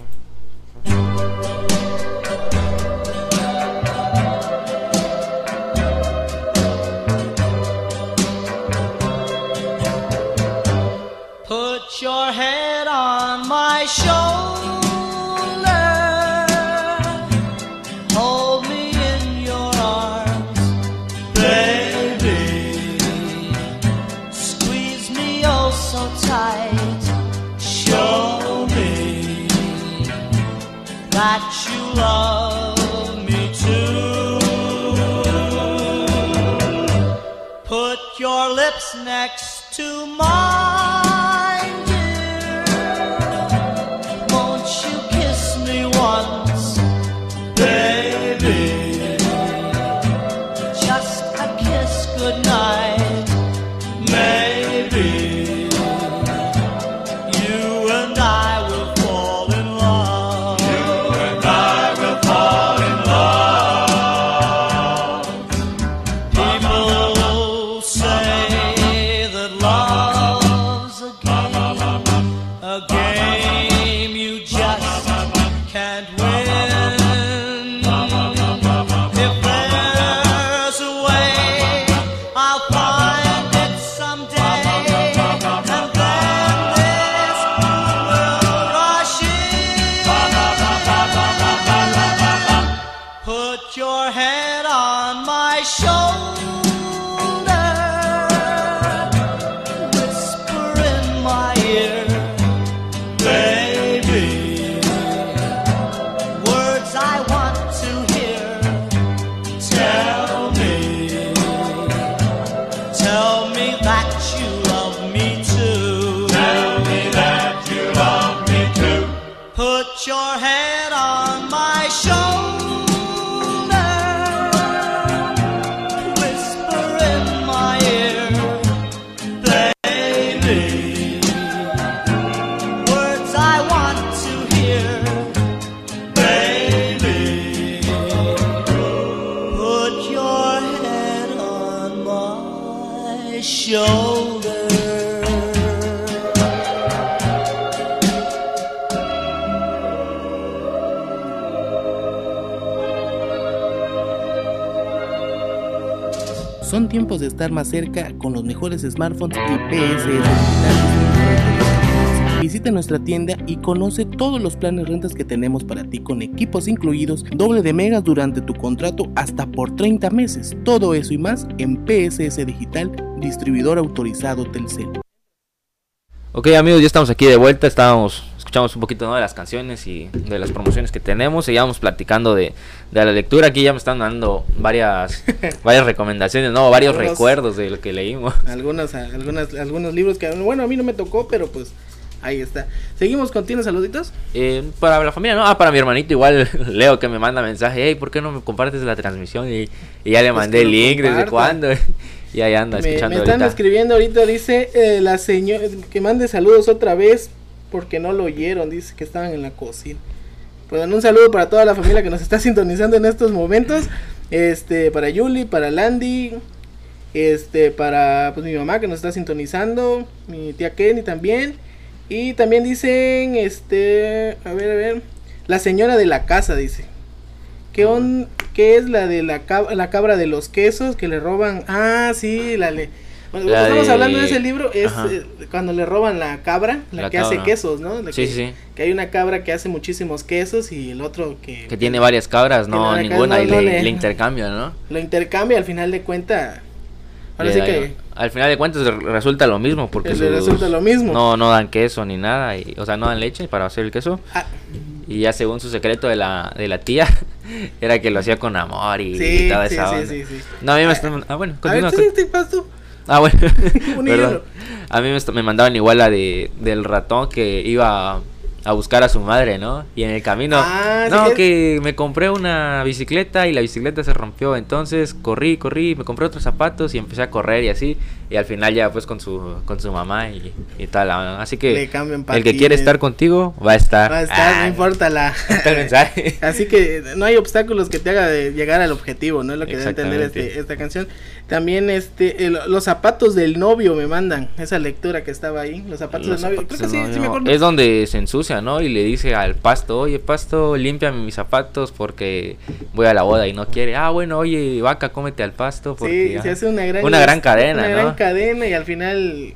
Estar más cerca con los mejores smartphones y PSS Digital. Visita nuestra tienda y conoce todos los planes rentas que tenemos para ti con equipos incluidos, doble de megas durante tu contrato hasta por 30 meses. Todo eso y más en PSS Digital, distribuidor autorizado Telcel. Ok amigos, ya estamos aquí de vuelta, estábamos, escuchamos un poquito ¿no? de las canciones y de las promociones que tenemos, seguíamos platicando de, de la lectura, aquí ya me están dando varias, [LAUGHS] varias recomendaciones, no, varios Algunos- recuerdos de lo que leímos. Algunos, algunas, algunos libros que, bueno, a mí no me tocó, pero pues ahí está. Seguimos con, ¿tienes saluditos? Eh, para la familia, no, ah, para mi hermanito igual, [LAUGHS] Leo que me manda mensaje, hey, ¿por qué no me compartes la transmisión? Y, y ya le Pues mandé el link, ¿desde comparta. cuándo? [LAUGHS] y ahí anda Me, me están ahorita. escribiendo ahorita, dice eh, la señora, que mande saludos otra vez porque no lo oyeron, dice que estaban en la cocina. Pues un saludo para toda la familia que nos está [LAUGHS] sintonizando en estos momentos. Este, para Yuli, para Landy, este, para pues mi mamá que nos está sintonizando, mi tía Kenny también. Y también dicen, este, a ver, a ver, la señora de la casa dice. ¿Qué, on, ¿Qué es la de la, cab- la cabra de los quesos que le roban? Ah, sí, la le... Bueno, La estamos de- hablando de ese libro, es eh, cuando le roban la cabra, la, La que hace quesos, ¿no? La Sí, que, sí, que hay una cabra que hace muchísimos quesos y el otro que... Que tiene varias cabras, Que no, ninguna, no, y no le, le- le intercambian, ¿no? [LAUGHS] Lo intercambia al final de cuenta. Ahora sí que... Al final de cuentas re- resulta lo mismo, porque Le resulta lo mismo. No, no dan queso ni nada, y, o sea, no dan leche para hacer el queso. Ah, Y ya según su secreto de la, de la tía, [LAUGHS] era que lo hacía con amor y, sí, toda sí, esa sí, onda. sí, sí. No, a mí me están... Ah, bueno, A ver, continúa. Ah, bueno. [LAUGHS] [LAUGHS] Perdón. A mí me, mandaban igual la de, del ratón que iba a, buscar a su madre, ¿no? Y en el camino... Ah, no, que me compré una bicicleta y la bicicleta se rompió. Entonces corrí, corrí, me compré otros zapatos y empecé a correr y así. Y al final ya pues con su, con su mamá y, y tal. ah, Así que el que quiere estar contigo va a estar. Va a estar, Ah, no importa la... [LAUGHS] el mensaje. Así que no hay obstáculos que te haga de llegar al objetivo, ¿no? Es lo que debe entender este, esta canción. También este el- los zapatos del novio me mandan esa lectura que estaba ahí, los zapatos Los del novio. zapatos Creo que sí, sí me acuerdo. Es donde se ensucia, ¿no? Y le dice al pasto, oye, pasto, límpiame mis zapatos porque voy a la boda y no quiere. Ah, bueno, oye, vaca, cómete al pasto. Porque, Sí, ah". se hace una gran Una gran cadena, una ¿no? gran cadena y al final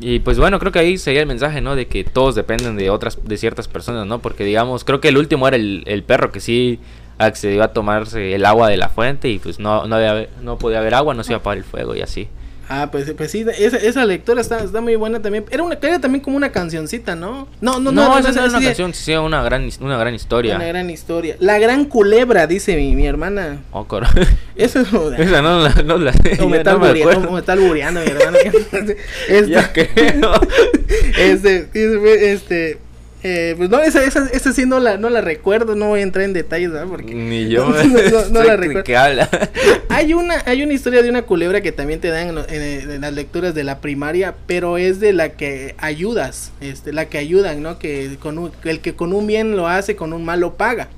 Y pues bueno, creo que ahí sería el mensaje, ¿no? De que todos dependen de otras, de ciertas personas, ¿no? Porque digamos, creo que el último era el, el perro que sí accedió a tomarse el agua de la fuente y pues no, no, había- no podía haber agua, no se iba a apagar el fuego y así. Ah, pues, pues sí, esa, esa lectura está, está muy buena también. Era una era también como una cancioncita, ¿no? No, no, No, no, esa no era una sí, canción, sí, una gran, una gran historia. Una gran historia. La gran culebra, dice mi, mi hermana. Oh, cor- [LAUGHS] Eso es de- Esa no la, no la sé, O me, está no albureando mi hermano. [LAUGHS] [LAUGHS] este, Ya creo. este, este, eh, pues no, esa, esa, esa sí no la, no la recuerdo, no voy a entrar en detalles, ¿verdad? Porque Ni [LAUGHS] yo. no, no- [LAUGHS] no sé la recuerdo. habla? [LAUGHS] Hay una, hay una historia de una culebra que también te dan en, lo- en- en las lecturas de la primaria, pero es de la que ayudas, este, la que ayudan, ¿no? Que con un- el que con un bien lo hace, con un mal lo paga.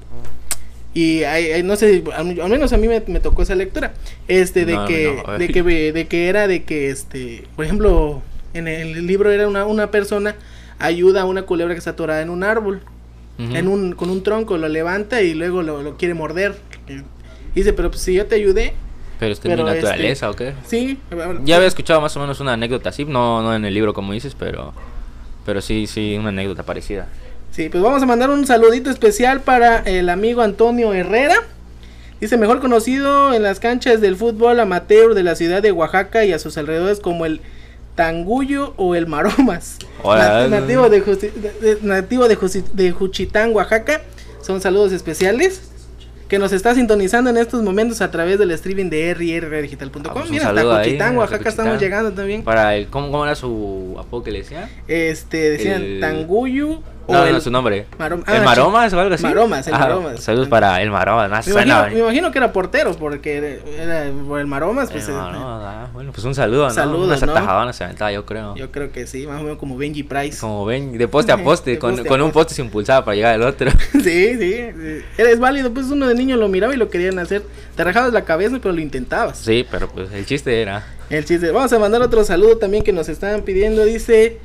Y hay- hay- no sé, al, al menos a mí me, me tocó esa lectura, este, de que, de que, de que era de que, este, por ejemplo, en el libro era una, una persona ayuda a una culebra que está atorada en un árbol, en un, con un tronco, lo levanta y luego lo, lo quiere morder. Y dice, pero pues, si yo te ayudé, Pero es que es mi este, naturaleza, ¿o qué? sí. Ya había escuchado más o menos una anécdota así, no, no en el libro como dices, pero, pero sí, sí, una anécdota parecida. Sí, pues vamos a mandar un saludito especial para el amigo Antonio Herrera. Dice, mejor conocido en las canchas del fútbol amateur de la ciudad de Oaxaca y a sus alrededores como el Tangullo o el Maromas. [LAUGHS] Hola. Nat- nativo de, Justi- de- de- nativo de, Justi- de Juchitán, Oaxaca. Son saludos especiales. que nos está sintonizando en estos momentos a través del streaming de rrdigital.com. Ah, pues Mira, hasta ahí, hasta Oaxaca estamos llegando también. Para el, ¿cómo, ¿Cómo era su apodo que le decía? Este, decían El- Tanguyu No, el no, su nombre. Marom- ¿El ah, Maromas o algo así? Maromas, el Ah, Maromas. Saludos para el Maromas. más Me suena, imagino, me eh. imagino que era portero, porque era, el Maromas, pues El eh, Maromas, ah, bueno, pues un saludo, ¿no? Saludos, Unas ¿no? atajadonas se aventaba, yo creo. yo creo que sí, más o menos como Benji Price. Como ven, de poste a [LAUGHS] poste, De con, poste a con un poste. se impulsaba para llegar al otro. [LAUGHS] sí, sí, sí. Eres válido, pues uno de niño lo miraba y lo querían hacer. Te rajabas la cabeza, pero lo intentabas. Sí, pero pues el chiste era. El chiste. Vamos a mandar otro saludo también que nos estaban pidiendo. Dice.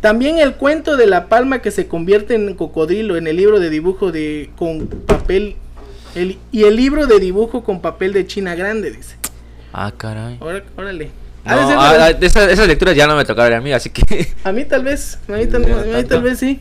También el cuento de la palma que se convierte en cocodrilo en el libro de dibujo de con papel el- y el libro de dibujo con papel de China grande dice. Ah, caray. Órale. No, ah, ah, esas, lecturas ya no me tocaron a mí, así que. [LAUGHS] a mí tal vez, a mí tal, a mí tal vez sí.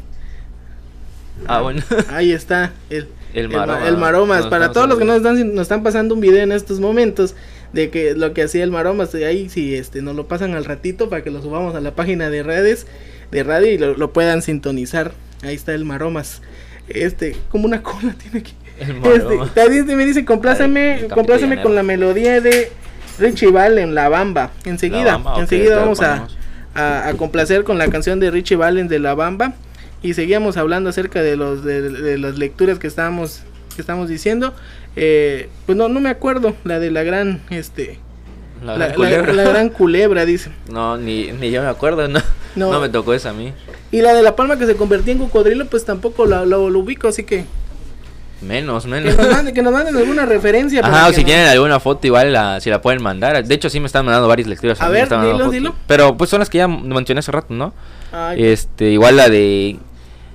Ah, bueno. [LAUGHS] Ahí está el, El el Maromas. Para todos los que nos están, nos están pasando un video en estos momentos de que lo que hacía el Maromas, ahí si este nos lo pasan al ratito para que lo subamos a la página de redes de radio y lo, lo puedan sintonizar. Ahí está el Maromas. Este, como una cola [LAUGHS] tiene aquí. El Este, también me dice, compláceme, compláceme con la melodía de Richie Valens, La Bamba. Enseguida, La Bamba, ok, enseguida vamos a, a, a complacer con la canción de Richie Valens de La Bamba. Y seguíamos hablando acerca de los de, de las lecturas que estábamos que estamos diciendo. Eh, pues no, no me acuerdo, la de la gran, este, La, la, gran culebra. la- la gran culebra, dice. No, ni, ni yo me acuerdo, no. No. No. me tocó esa a mí. Y la de la palma que se convertía en cocodrilo, pues tampoco la- lo, lo ubico, así que Menos, que menos. nos manden, que nos manden alguna referencia. para Ajá, o si tienen alguna foto, igual la, si la pueden mandar. De hecho, sí me están mandando varias lecturas. A ver, dilo, dilo. Pero pues son las que ya mencioné hace rato, ¿no? Ay, Este, igual la de.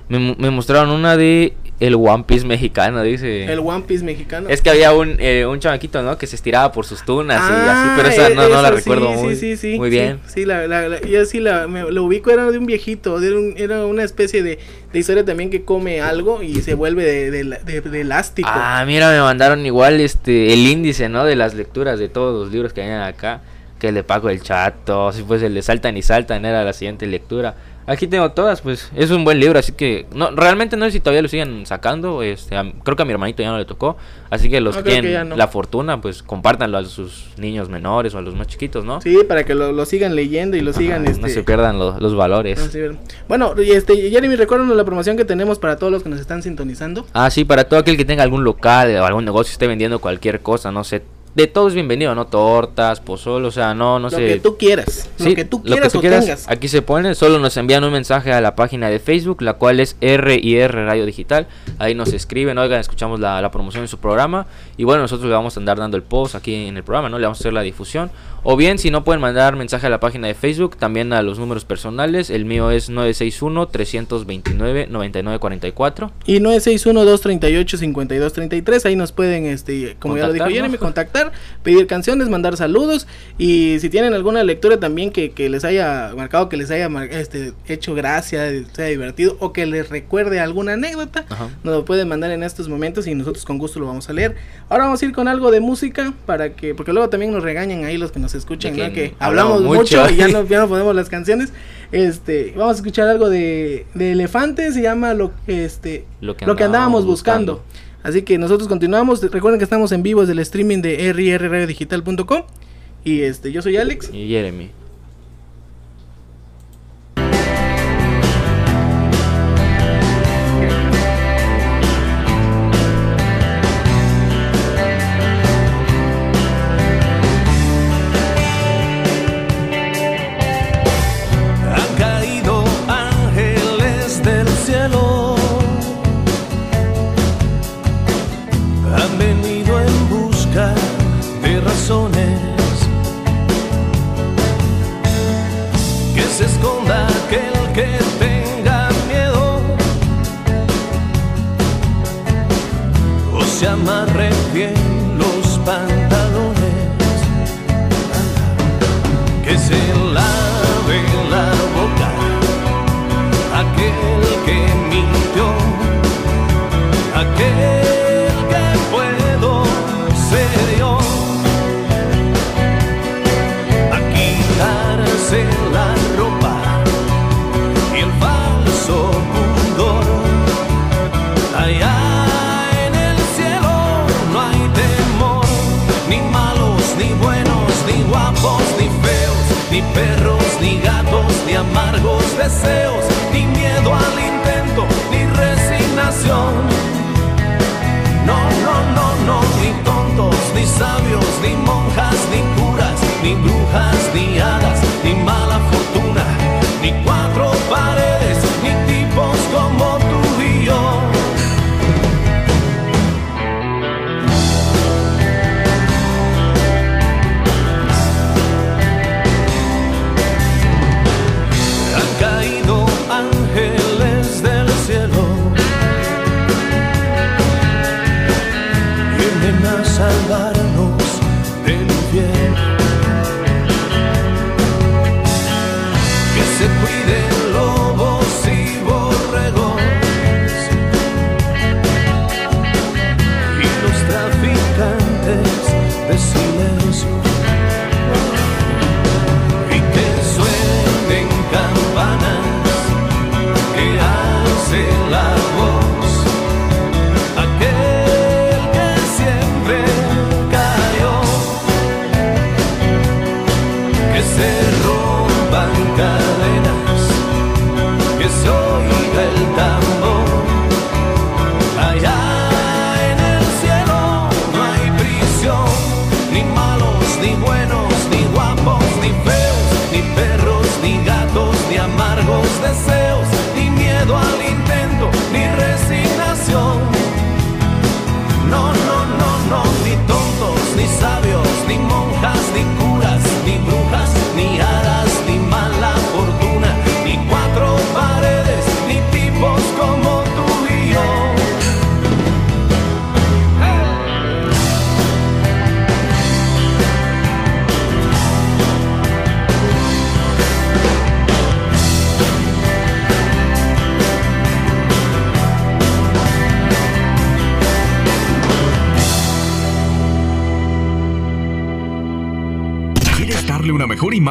Me, me mostraron una de el One Piece mexicano, dice. el One Piece mexicano. Es que había un, eh, un chamaquito, ¿no? Que se estiraba por sus tunas y así, Ah, pero esa no, no la eso recuerdo sí, muy, sí, sí, muy bien. Sí, la, la, la- yo sí la, me- lo ubico, era de un viejito, de un- era una especie de, de historia también que come algo y se vuelve de, de- de elástico. Ah, mira, me mandaron igual este el índice, ¿no? De las lecturas de todos los libros que hay acá. Que el de Paco el Chato, si pues el de Saltan y Saltan era la siguiente lectura. Aquí tengo todas, pues es un buen libro, así que no realmente no sé si todavía lo siguen sacando, este, a- creo que a mi hermanito ya no le tocó, así que los No, que tienen no. la fortuna, pues compártanlo a sus niños menores o a los más chiquitos, ¿no? Sí, para que lo, lo sigan leyendo y lo Ajá, sigan, este... No se pierdan lo- los valores. no, sí, bueno, y este, Jeremy, recuérdanos la promoción que tenemos para todos los que nos están sintonizando. Ah, sí, para todo aquel que tenga algún local o algún negocio esté vendiendo cualquier cosa, no sé. De todo es bienvenido, ¿no? Tortas, pozol, o sea, no, no lo sé. que tú quieras, lo que tú quieras o quieras, tengas. Aquí se pone, solo nos envían un mensaje a la página de Facebook, la cual es RIR Radio Digital. Ahí nos escriben, oigan, escuchamos la, la promoción en su programa. Y bueno, nosotros le vamos a andar dando el post aquí en el programa, ¿no? Le vamos a hacer la difusión. O bien, si no pueden mandar mensaje a la página de Facebook, también a los números personales. El mío es 961-329-9944. Y 961-238-5233. Ahí nos pueden, este, como ya lo dijo Contactar, ¿no? Jeremy, pedir canciones, mandar saludos. Y si tienen alguna lectura también que, que les haya marcado, que les haya este, hecho gracia, sea divertido, o que les recuerde alguna anécdota, Ajá. nos lo pueden mandar en estos momentos y nosotros con gusto lo vamos a leer. Ahora vamos a ir con algo de música para que, porque luego también nos regañan ahí los que nos escuchan, ¿no? que hablamos hablamos mucho, mucho. y ya no, [LAUGHS] ya no ponemos las canciones. Este, vamos a escuchar algo de, de Elefante, se llama lo, este, Lo que lo que andábamos andábamos buscando. buscando. Así que nosotros continuamos. Recuerden que estamos en vivo desde el streaming de rrradiodigital.com. Y este, yo soy Alex. Y Jeremy.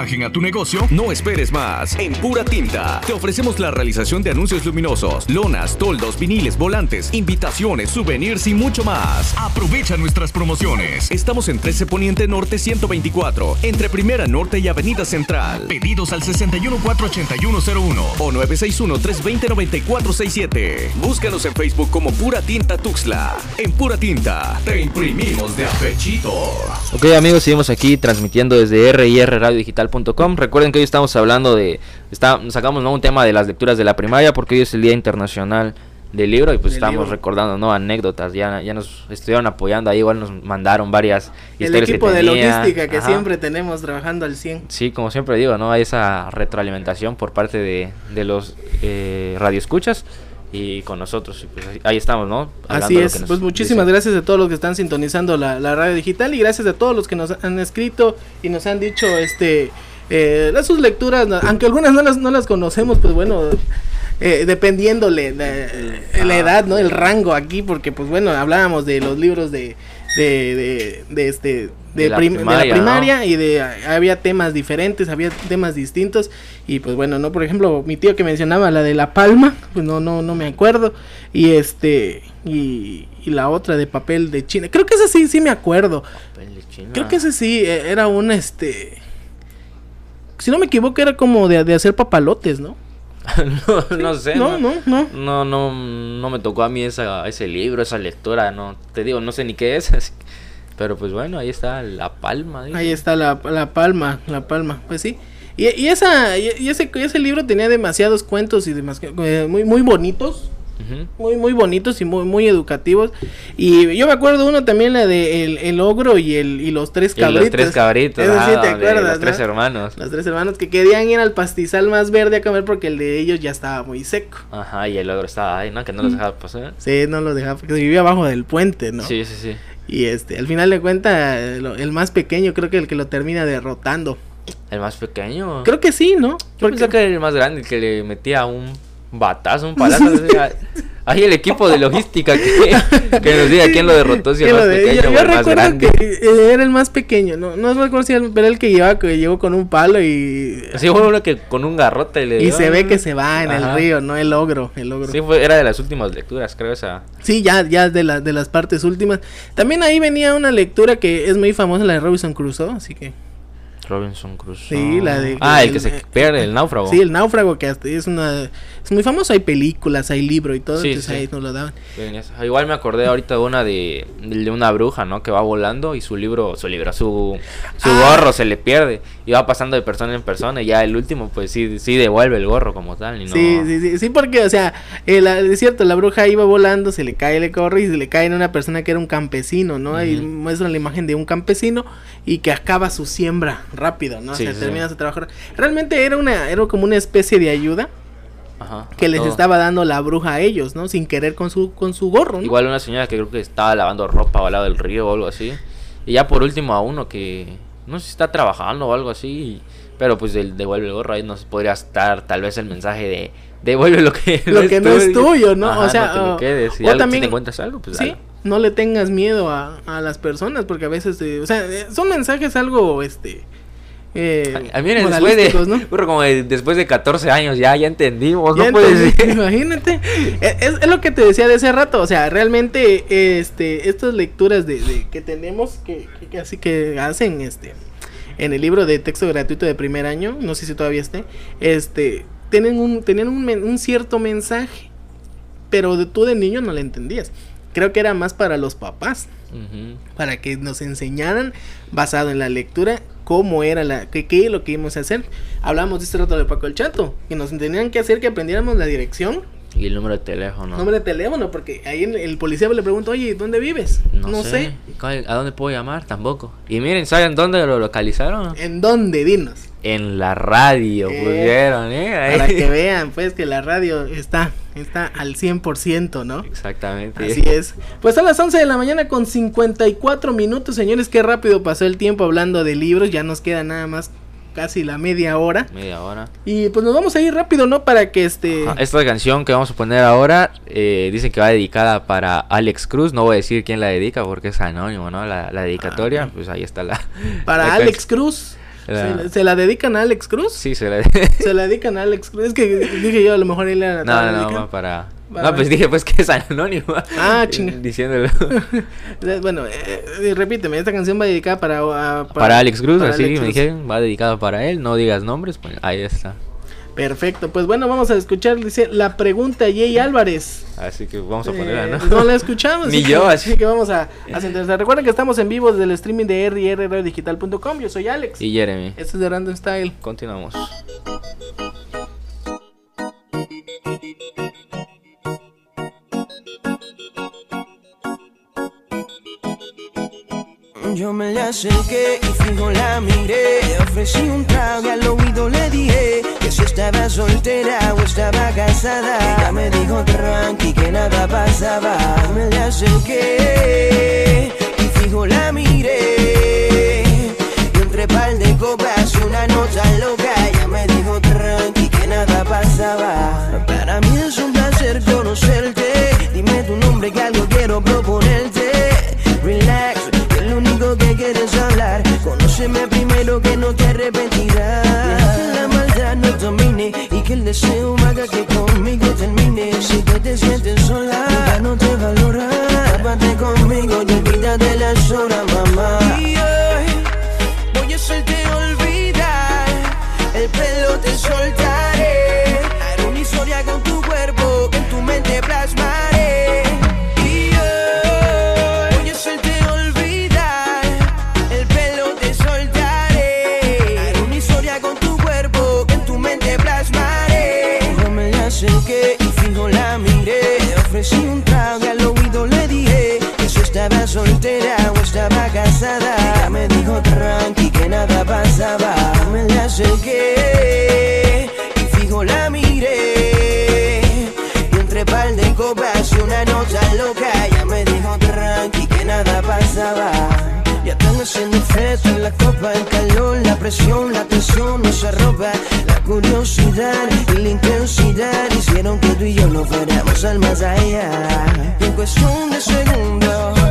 Imagen a tu negocio? No esperes más. En Pura Tinta te ofrecemos la realización de anuncios luminosos, lonas, toldos, viniles, volantes, invitaciones, souvenirs y mucho más. Aprovecha nuestras promociones. Estamos en 13 Poniente Norte 124, entre Primera Norte y Avenida Central. Pedidos al 6148101 o 961-320-9467. Búscanos en Facebook como Pura Tinta Tuxla. En Pura Tinta te imprimimos de apechito. Ok amigos, seguimos aquí transmitiendo desde Recuerden que hoy estamos hablando de, está, sacamos ¿no? un tema de las lecturas de la primaria porque hoy es el Día Internacional del Libro y pues estamos libro. recordando ¿no? anécdotas, ya, ya nos estuvieron apoyando, ahí igual nos mandaron varias El historias que equipo de tenían. logística que Ajá. siempre tenemos trabajando al 100. Sí, como siempre digo, ¿no? Hay esa retroalimentación por parte de, de los eh, radioescuchas y con nosotros. y pues ahí- estamos, ¿no? Hablando Así es, pues muchísimas dicen. gracias a todos los que están sintonizando la, la radio digital y gracias a todos los que nos han escrito y nos han dicho este eh, sus lecturas, aunque algunas no las, no las conocemos, pues bueno, eh, dependiéndole de, de la edad, ¿no? El rango aquí, porque pues bueno, hablábamos de los libros de, de, de, de este... De, De la prim- de primaria, y de había temas diferentes, había temas distintos y pues bueno, no, por ejemplo, mi tío que mencionaba la de La Palma, pues no no no me acuerdo y este y, y la otra de papel de China. Creo que esa sí sí me acuerdo. Papel de China. Creo que ese sí eh, era un este si no me equivoco era como de, de hacer papalotes, ¿no? [LAUGHS] no, no sé. No, no, no. No, no, no me tocó a mí esa, ese libro, esa lectura, no, te digo, no sé ni qué es, [LAUGHS] pero pues bueno, ahí está la palma. Ahí está la, la palma, la palma, pues sí. Y, y esa y, y ese ese libro tenía demasiados cuentos y demás eh, muy muy bonitos. Muy muy bonitos y muy muy educativos y yo me acuerdo uno también la de el, el ogro y el y los tres Y cabritos los tres cabritos, Eso sí te de acuerdas los tres ¿no? hermanos. los tres hermanos que querían ir al pastizal más verde a comer porque el de ellos ya estaba muy seco Ajá, y el otro estaba ahí, ¿no? Que no los dejaba pasar. sí no lo dejaba porque vivía abajo del puente no Sí, sí, sí. y este al final de cuentas el más pequeño creo que el que lo termina derrotando El más pequeño. creo que sí no Yo porque pensé que era el más grande, el que le metía un batazo, un palazo. [LAUGHS] Ahí el equipo de logística que, que nos diga quién lo derrotó, si el más de- pequeño yo, o el más recuerdo grande. que era el más pequeño, no, no recuerdo si era, pero el que llevaba, que llegó con un palo y Sí, fue uno que con un garrote le Y se ve que se va en Ajá. el río, no el ogro, el ogro. Sí, Sí, fue, era de las últimas lecturas, creo esa. ya, ya de, la, de las partes últimas. También ahí venía una lectura que es muy famosa, la de Robinson Crusoe, así que... Robinson Crusoe. Sí, la de- Ah, el que se pierde, el náufrago. Sí, el náufrago que es una es muy famoso, hay películas, hay libro y todo, Sí, entonces sí. ahí nos lo daban. Igual me acordé ahorita de una de, de una bruja, ¿no? Que va volando y su libro, su libro, su, su Ah. gorro se le pierde y va pasando de persona en persona y ya el último pues sí, sí devuelve el gorro como tal y no... Sí, sí, sí, sí, porque, o sea, eh, es cierto, la bruja iba volando, se le cae el gorro y se le cae en una persona que era un campesino, ¿no? Y muestran la imagen de un campesino y que acaba su siembra rápido, ¿no? Sí, o sea, sí, termina sí. su trabajo. Realmente era una, era como una especie de ayuda Ajá, que les todo. estaba dando la bruja a ellos, ¿no? Sin querer con su, con su gorro, ¿no? Igual una señora que creo que estaba lavando ropa al lado del río o algo así. Y ya por último a uno que no sé si está trabajando o algo así. Pero pues del devuelve el gorro ahí nos podría estar tal vez el mensaje de devuelve lo que Lo que no es tuyo, ¿no? Ajá, o sea, no te lo o- quedes. Si, o algo- si también- te encuentras algo, pues Sí, no le tengas miedo a, a las personas porque a veces, eh, o sea, eh, son mensajes algo, este... Eh, A mí después de, ¿no? [LAUGHS] como de- después de 14 años ya, ya entendimos, Ya no puede entendí, ser. [LAUGHS] Imagínate. Es, es- es lo que te decía de ese rato. O sea, realmente, este, estas lecturas de, de- que tenemos, que, que, que así que hacen, este, en el libro de texto gratuito de primer año, no sé si todavía esté, este, tienen un, tenían un, un cierto mensaje, pero de, tú de niño no le entendías. Creo que era más para los papás, para que nos enseñaran, basado en la lectura, cómo era la, qué, qué es lo que íbamos a hacer. Hablamos de este rato de Paco el Chato, que nos tenían que hacer que aprendiéramos la dirección, Y el número de teléfono. nombre de teléfono, porque ahí el, policía le pregunta, oye, ¿dónde vives? No, sé. ¿Cuál- ¿A dónde puedo llamar? Tampoco. Y miren, ¿saben dónde lo localizaron? ¿En dónde? Dinos. En la radio, Eh, pusieron, ¿eh? Ahí. Para que vean, pues, que la radio está, está al 100%, ¿no? Exactamente. Así es. Pues a las 11 de la mañana con 54 minutos, señores, qué rápido pasó el tiempo hablando de libros, ya nos queda nada más casi la media hora. Media hora. Y pues nos vamos a ir rápido, ¿no? Para que este... Ajá, Esta canción que vamos a poner ahora eh, dicen que va dedicada para Alex Cruz. No voy a decir quién la dedica porque es anónimo, ¿no? La, la dedicatoria, pues ahí está la. Para la Alex Cruz. ¿Se, se la dedican a Alex Cruz? Sí, se la. [LAUGHS] Se la dedican a Alex Cruz. Es que dije yo, a lo mejor él la no, no, no, para. No, pues dije pues que es anónimo. Ah, chinga. [LAUGHS] Diciéndolo. [LAUGHS] Bueno, eh, eh, repíteme, esta canción va dedicada para... a- Para Alex Cruz, para así Alex me dijeron, va dedicado para él, no digas nombres, pues ahí está. Perfecto, pues bueno, vamos a escuchar, dice, la pregunta Jay Álvarez. Así que vamos a ponerla, Eh, ¿no? no la escuchamos. Ni yo, así. que vamos a, a. Recuerden que estamos en vivo desde el streaming de rrradiodigital.com. Yo soy Alex. Y Jeremy, Esto es de Random Style. continuamos. Yo me le acerqué y fijo la miré. Le ofrecí un trago y al oído le dije que si estaba soltera o estaba casada. Ella me dijo tranqui que nada pasaba. Me le acerqué y fijo la miré. Y entre par de copas una nota loca. Ella me dijo tranqui que nada pasaba. Para mí es un placer conocerte. Dime tu nombre que algo quiero proponerte. Que no te arrepentirás. Que la maldad no domine y que el deseo haga que conmigo termine. Si tú te sientes presión, la tensión, nuestra ropa, la curiosidad y la intensidad hicieron que tú y yo no fuéramos al más allá. En cuestión de segundos,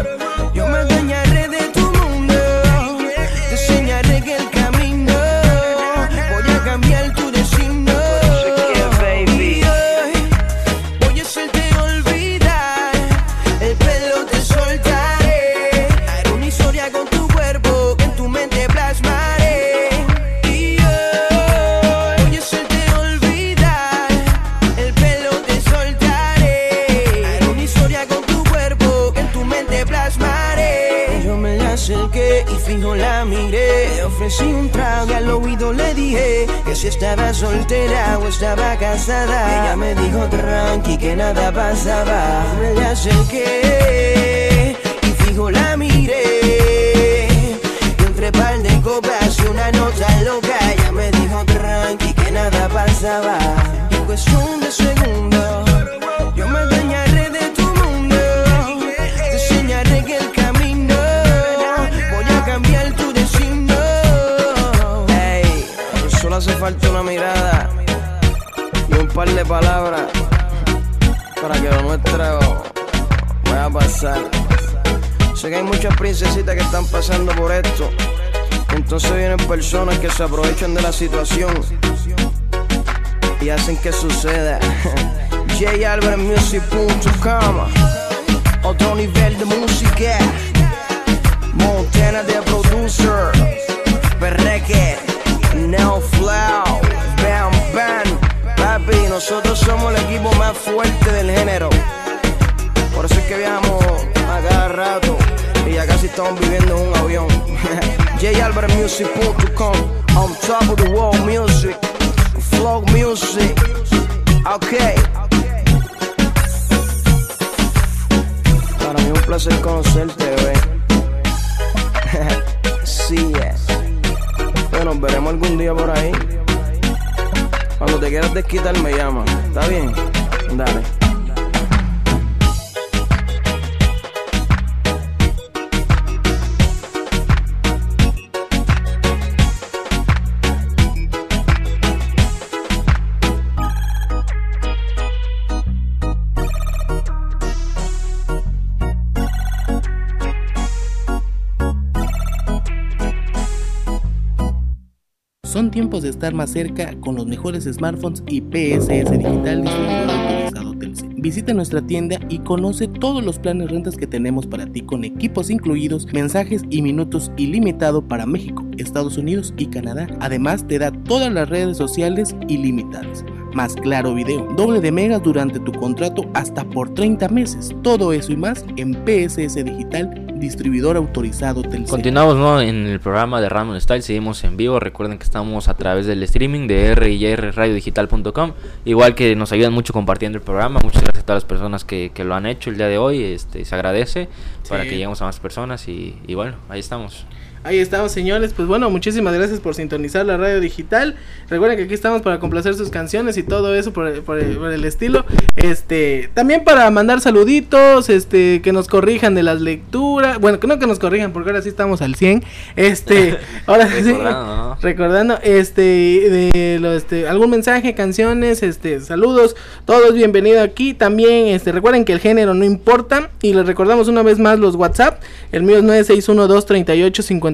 un trago y al oído le dije que si estaba soltera o estaba casada. Ella me dijo tranqui que nada pasaba. Me la acerqué y fijo la miré. Y entre par de copas y una nota loca, ella me dijo tranqui que nada pasaba. En cuestión de segundos, hace falta una mirada y un par de palabras para que lo nuestro vaya a pasar. Sé que hay muchas princesitas que están pasando por esto. Entonces vienen personas que se aprovechan de la situación y hacen que suceda. [LAUGHS] JAlbertMusic.com Otro nivel de música. Montana de producer. Perreque. No flow. Bam bam. Papi, nosotros somos el equipo más fuerte del género. Por eso es que viajamos a cada rato y ya casi estamos viviendo en un avión. [LAUGHS] JAlbertMusic.com On top of the world music. Flow music. Ok. Para mí es un placer conocerte, bebé. [LAUGHS] sí. Nos veremos algún día por ahí. Cuando te quieras desquitar, me llama. ¿Está bien? Dale. De estar más cerca con los mejores smartphones y PSS Digital distribuidor autorizado Telcel. Visita nuestra tienda y conoce todos los planes rentas que tenemos para ti con equipos incluidos, mensajes y minutos ilimitado para México, Estados Unidos y Canadá. Además te da todas las redes sociales ilimitadas. Más claro video, doble de megas durante tu contrato hasta por 30 meses. Todo eso y más en PSS Digital, distribuidor autorizado Telcel. Continuamos ¿no? en el programa de Random Style, seguimos en vivo. Recuerden que estamos a través del streaming de ryradiodigital.com. Igual que nos ayudan mucho compartiendo el programa. Muchas gracias a todas las personas que, que lo han hecho el día de hoy. Este, se agradece para que lleguemos a más personas. Y, y bueno, ahí estamos. Ahí estamos, señores. Pues bueno, muchísimas gracias por sintonizar la radio digital. Recuerden que aquí estamos para complacer sus canciones y todo eso por, el- por por el estilo. Este, también para mandar saluditos, este, que nos corrijan de las lecturas. Bueno, que no que nos corrijan, porque ahora sí estamos al 100. Este, [LAUGHS] ahora sí. Recordando. Recordando, este, de lo, este, algún mensaje, canciones, este, saludos, todo es bienvenido aquí. También, este, recuerden que el género no importa. Y les recordamos una vez más los WhatsApp. El mío es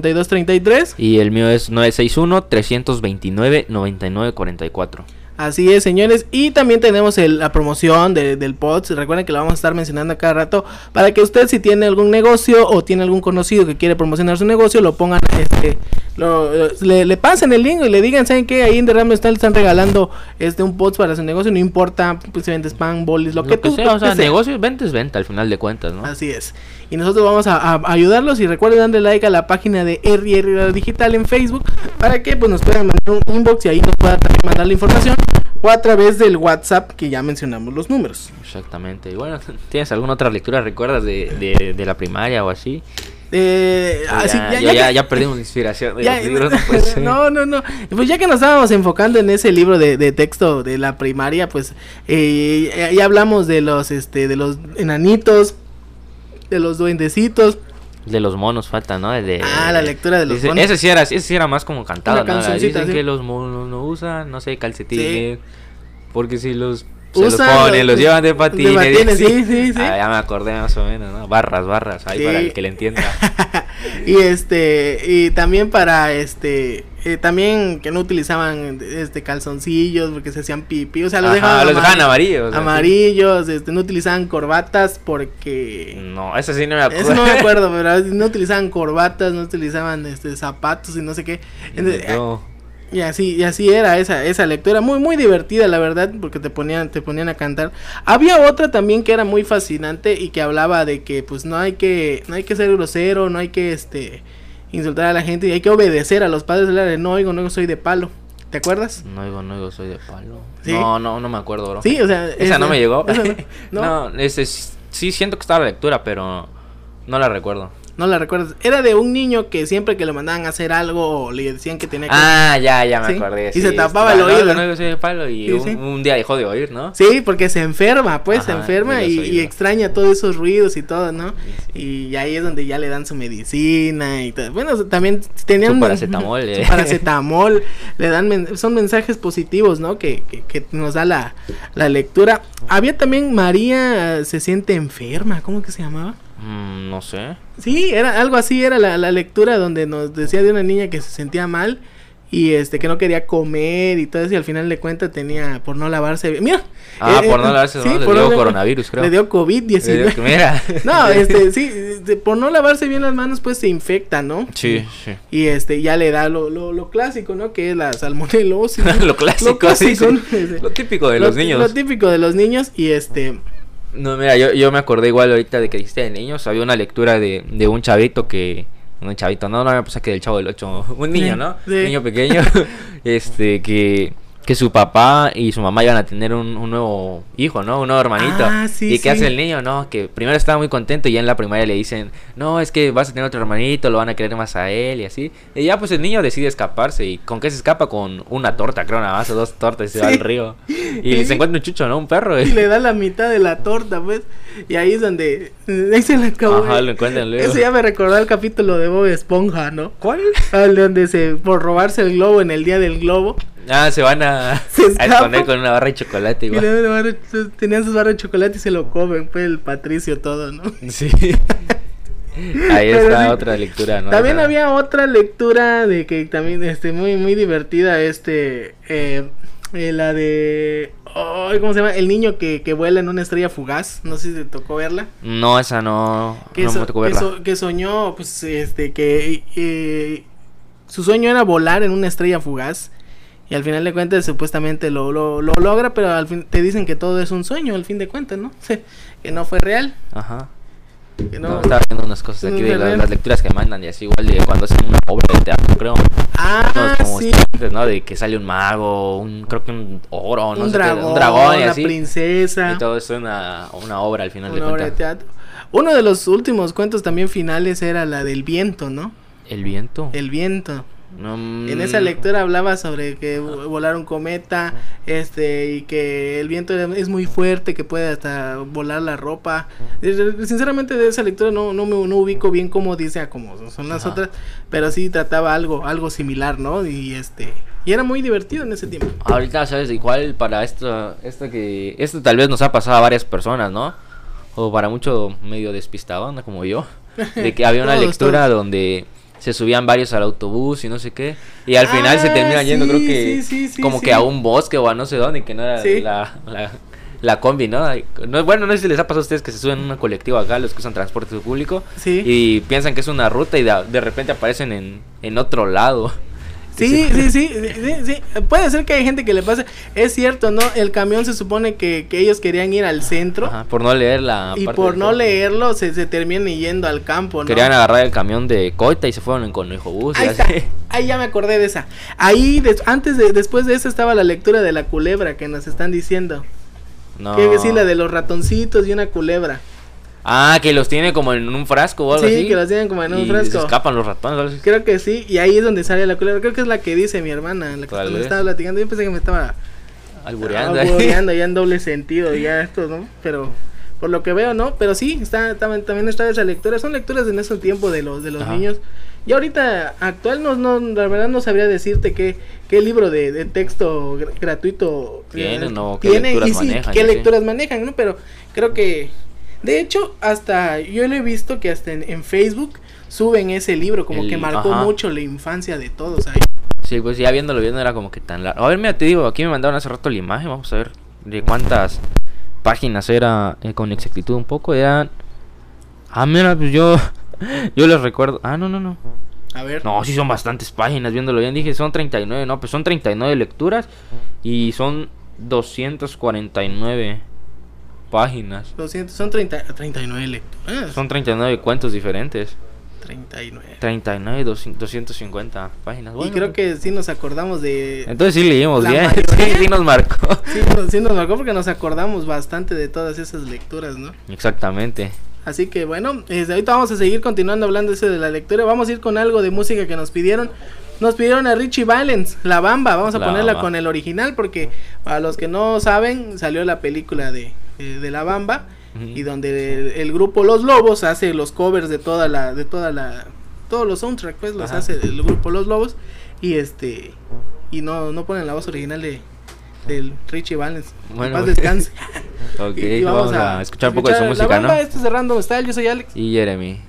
961-238-5233. Y el mío es 961-329-9944. Así es, señores. Y también tenemos el- la promoción de- del POTS. Recuerden que lo vamos a estar mencionando a cada rato. Para que usted, si tiene algún negocio o tiene algún conocido que quiere promocionar su negocio, lo pongan, este, lo- le, le pasen el link y le digan, ¿saben qué? Ahí en Derrame Style están regalando este un POTS para su negocio. No importa pues, si vendes pan, bolis, lo, Lo que que tú sea, o sea, sea. negocio, venta es venta al final de cuentas, ¿no? Así es. Y nosotros vamos a, a ayudarlos y recuerden darle like a la página de RR Digital en Facebook para que pues nos puedan mandar un inbox y ahí nos puedan también mandar la información o a través del WhatsApp que ya mencionamos los números. Exactamente. Y bueno, [LAUGHS] ¿tienes alguna otra lectura, recuerdas, de, de, de la primaria o así? Eh, Ya, así, ya, ya, ya perdimos inspiración de [LAUGHS] ya- los libros, no [LAUGHS] no, no, no. Pues ya que nos estábamos enfocando en ese libro de, de texto de la primaria, pues eh, ya- hablamos de los, este, de los enanitos, de los duendecitos. De los monos falta, ¿no? El de, Ah, la lectura de los Dice- monos. Ese sí era, ese sí era más como cantado, ¿no? Dicen sí. que los monos no usan, no sé, calcetines. Porque si los se los ponen, los- los llevan de de patines. patines, sí, sí, sí. Ah, ya me acordé más o menos, ¿no? Barras, barras, ahí Sí. para el que le entienda. [LAUGHS] y este y también para este eh, también que no utilizaban este calzoncillos porque se hacían pipí o sea los Ajá, dejaban, los amar- dejaban amarillos, amarillos este no utilizaban corbatas porque No, ese sí no me acuerdo. eso no me acuerdo pero no utilizaban corbatas no utilizaban este zapatos y no sé qué Entonces, No. Y así, y así era esa, esa lectura, muy, muy divertida, la verdad, porque te ponían, te ponían a cantar. Había otra también que era muy fascinante y que hablaba de que pues no hay que, no hay que ser grosero, no hay que este insultar a la gente y hay que obedecer a los padres. de No oigo, no soy de palo. ¿Te acuerdas? No oigo, no oigo, soy de palo. No, no, no me acuerdo, bro. Sí, o sea. Esa no me llegó. [LAUGHS] no, no ese, sí siento que estaba la lectura, pero no la recuerdo. No la recuerdas. Era de un niño que siempre que lo mandaban a hacer algo le decían que tenía que. Ah, ya, ya me acordé. y se tapaba el oído. No, no, palo y un, día dejó de oír, ¿no? Sí, porque se enferma, pues, se enferma y, extraña todos esos ruidos y todo, ¿no? Y ahí es donde ya le dan su medicina y todo. Bueno, también tenían. Su paracetamol. [LAUGHS] Eh. paracetamol. le dan. son mensajes positivos, ¿no? Que, que, que nos da la, la lectura. Había también María se siente enferma. ¿Cómo que se llamaba? Mm, no sé. Sí, era algo así, era la, la, lectura donde nos decía de una niña que se sentía mal y este que no quería comer y todo eso y al final de cuentas tenía por no lavarse mira ah eh, por no eh, lavarse sí, le dio coronavirus creo. Le dio covid 19 mira. [LAUGHS] No este sí por no lavarse bien las manos pues se infecta no sí sí. y este ya le da lo, lo, lo clásico no que es la salmonelosis [LAUGHS] lo clásico lo, clásico, lo típico de los niños. lo típico de los niños y este no, mira, yo, yo me acordé igual ahorita de que dijiste de niños. Había una lectura de, de un chavito que. Un chavito, no, no me pasa que del chavo del 8. Un niño, ¿no? Un niño pequeño. [LAUGHS] este, que que su papá y su mamá iban a tener un, nuevo hijo, ¿no? Un nuevo hermanito. Ah, sí, ¿Y qué hace el niño? No, que primero estaba muy contento y ya en la primaria le dicen, no, es que vas a tener otro hermanito, lo van a querer más a él y así. Y ya pues el niño decide escaparse. ¿Y con qué se escapa? Con una torta, creo, nada más, o dos tortas y se va al río. [LAUGHS] Y, se encuentra un chucho, ¿no? Un perro. Y le da la mitad de la torta, pues. Y ahí es donde... Ahí se le acabó. Ajá, lo encuentran luego. Eso ya me recordó el capítulo de Bob Esponja, ¿no? ¿Cuál? Al donde se... Por robarse el globo en el día del globo Ah, se van a, [LAUGHS] a esconder con una barra de chocolate. Igual. tenían sus barras de chocolate y se lo comen, fue el Patricio todo, ¿no? Sí. [LAUGHS] Ahí está otra lectura, ¿no? También había otra lectura de que también, este, muy, muy divertida, este, eh, eh la de, ¿cómo se llama? El niño que, que vuela en una estrella fugaz, no sé si te tocó verla. No, esa no, que no me tocó verla. Que, soñó, pues, este, que eh, su sueño era volar en una estrella fugaz y al final de cuentas supuestamente lo, lo, lo, logra, pero al fin te dicen que todo es un sueño, al fin de cuentas, ¿no? [LAUGHS] que no fue real. Ajá. Que no, estaba viendo unas cosas aquí de las, lecturas que mandan y así igual de cuando hacen una obra de teatro, creo. Ah, sí. ¿no? De que sale un mago, un creo que un oro, no un sé dragón, qué, un dragón y así. princesa. Y todo eso es una, una obra al final una de obra de teatro. Uno de los últimos cuentos también finales era la del viento, ¿no? El viento. El viento. En esa lectura hablaba sobre que volar un cometa, este, y que el viento es muy fuerte, que puede hasta volar la ropa. Sinceramente de esa lectura no, no me no ubico bien cómo dice a cómo son las otras, pero sí trataba algo, algo similar, ¿no? Y este, y era muy divertido en ese tiempo. Ahorita, ¿sabes? Igual para esto, esto que, esto tal vez nos ha pasado a varias personas, ¿no? O para mucho medio despistado, ¿no? Como yo, [LAUGHS] de que había una lectura donde se subían varios al autobús y no sé qué. Y al final se ah, terminan yendo, creo que como que a un bosque o a no sé dónde, que no era la, la, combi, ¿no? ¿no? Bueno, no sé si les ha pasado a ustedes que se suben en una colectiva acá, los que usan transporte público, y piensan que es una ruta y de, de repente aparecen en, en otro lado. Sí, sí, sí, sí, Puede ser que hay gente que le pase. Es cierto, ¿no? El camión se supone que, que ellos querían ir al centro. por no leer la. Y por no leerlo se, se terminan yendo al campo, ¿no? Querían agarrar el camión de Coita y se fueron en Conejo Bus. Ahí, Ahí ya me acordé de esa. Ahí, antes de, después de eso estaba la lectura de la culebra que nos están diciendo. No. Que decir la de los ratoncitos y una culebra. Ah, que los tiene como en un frasco o algo así. Sí, que los tienen como en un y frasco. Se escapan los ratones. Creo que sí, y ahí es donde sale la culebra. Creo que es la que dice mi hermana, la que me estaba platicando. Yo pensé que me estaba albureando, albureando ya en [LAUGHS] doble sentido, ya esto, ¿no? Pero por lo que veo, ¿no? Pero sí, está, también está esa lectura. Son lecturas en ese tiempo de los de los niños. Y ahorita actual no, no, la verdad no sabría decirte qué, qué libro de, de texto gratuito tienen, no, qué lecturas manejan, qué lecturas manejan, ¿no? Pero creo que de hecho, hasta yo lo he visto que hasta en, Facebook suben ese libro, como que marcó mucho la infancia de todos ahí. Sí, pues ya viéndolo viendo era como que tan largo. A ver, mira, te digo, aquí me mandaron hace rato la imagen, vamos a ver de cuántas páginas era eh, con exactitud un poco, eran... Ah, mira, pues yo, [LAUGHS] yo les recuerdo... Ah, no, no, no. A ver. No, sí son bastantes páginas, viéndolo bien. Dije, son 39, no, pues son 39 lecturas y son 249 páginas. son 30, 39 lecturas. Son 39 cuentos diferentes. 39. 39, 250 páginas. y creo que sí nos acordamos de... Entonces sí leímos bien, [LAUGHS] sí, sí nos marcó. Sí, nos- sí nos marcó porque nos acordamos bastante de todas esas lecturas, ¿no? Exactamente. Así que bueno, este, ahorita vamos a seguir continuando hablando ese de la lectura. Vamos a ir con algo de música que nos pidieron. Nos pidieron a Richie Valens, La Bamba. Vamos a La ponerla Bamba. con el original porque para los que no saben, salió la película de, de, de La Bamba y donde el, el grupo Los Lobos hace los covers de toda la de toda la todos los soundtracks, pues los Ajá. hace el grupo Los Lobos y este y no no ponen la voz original de del Richie Valens. Bueno, paz descanse. [LAUGHS] Ok, Y- vamos, a, escuchar un poco de su La música, ¿no? Bamba, Esto es Random Style, yo soy Alex. Y Jeremy.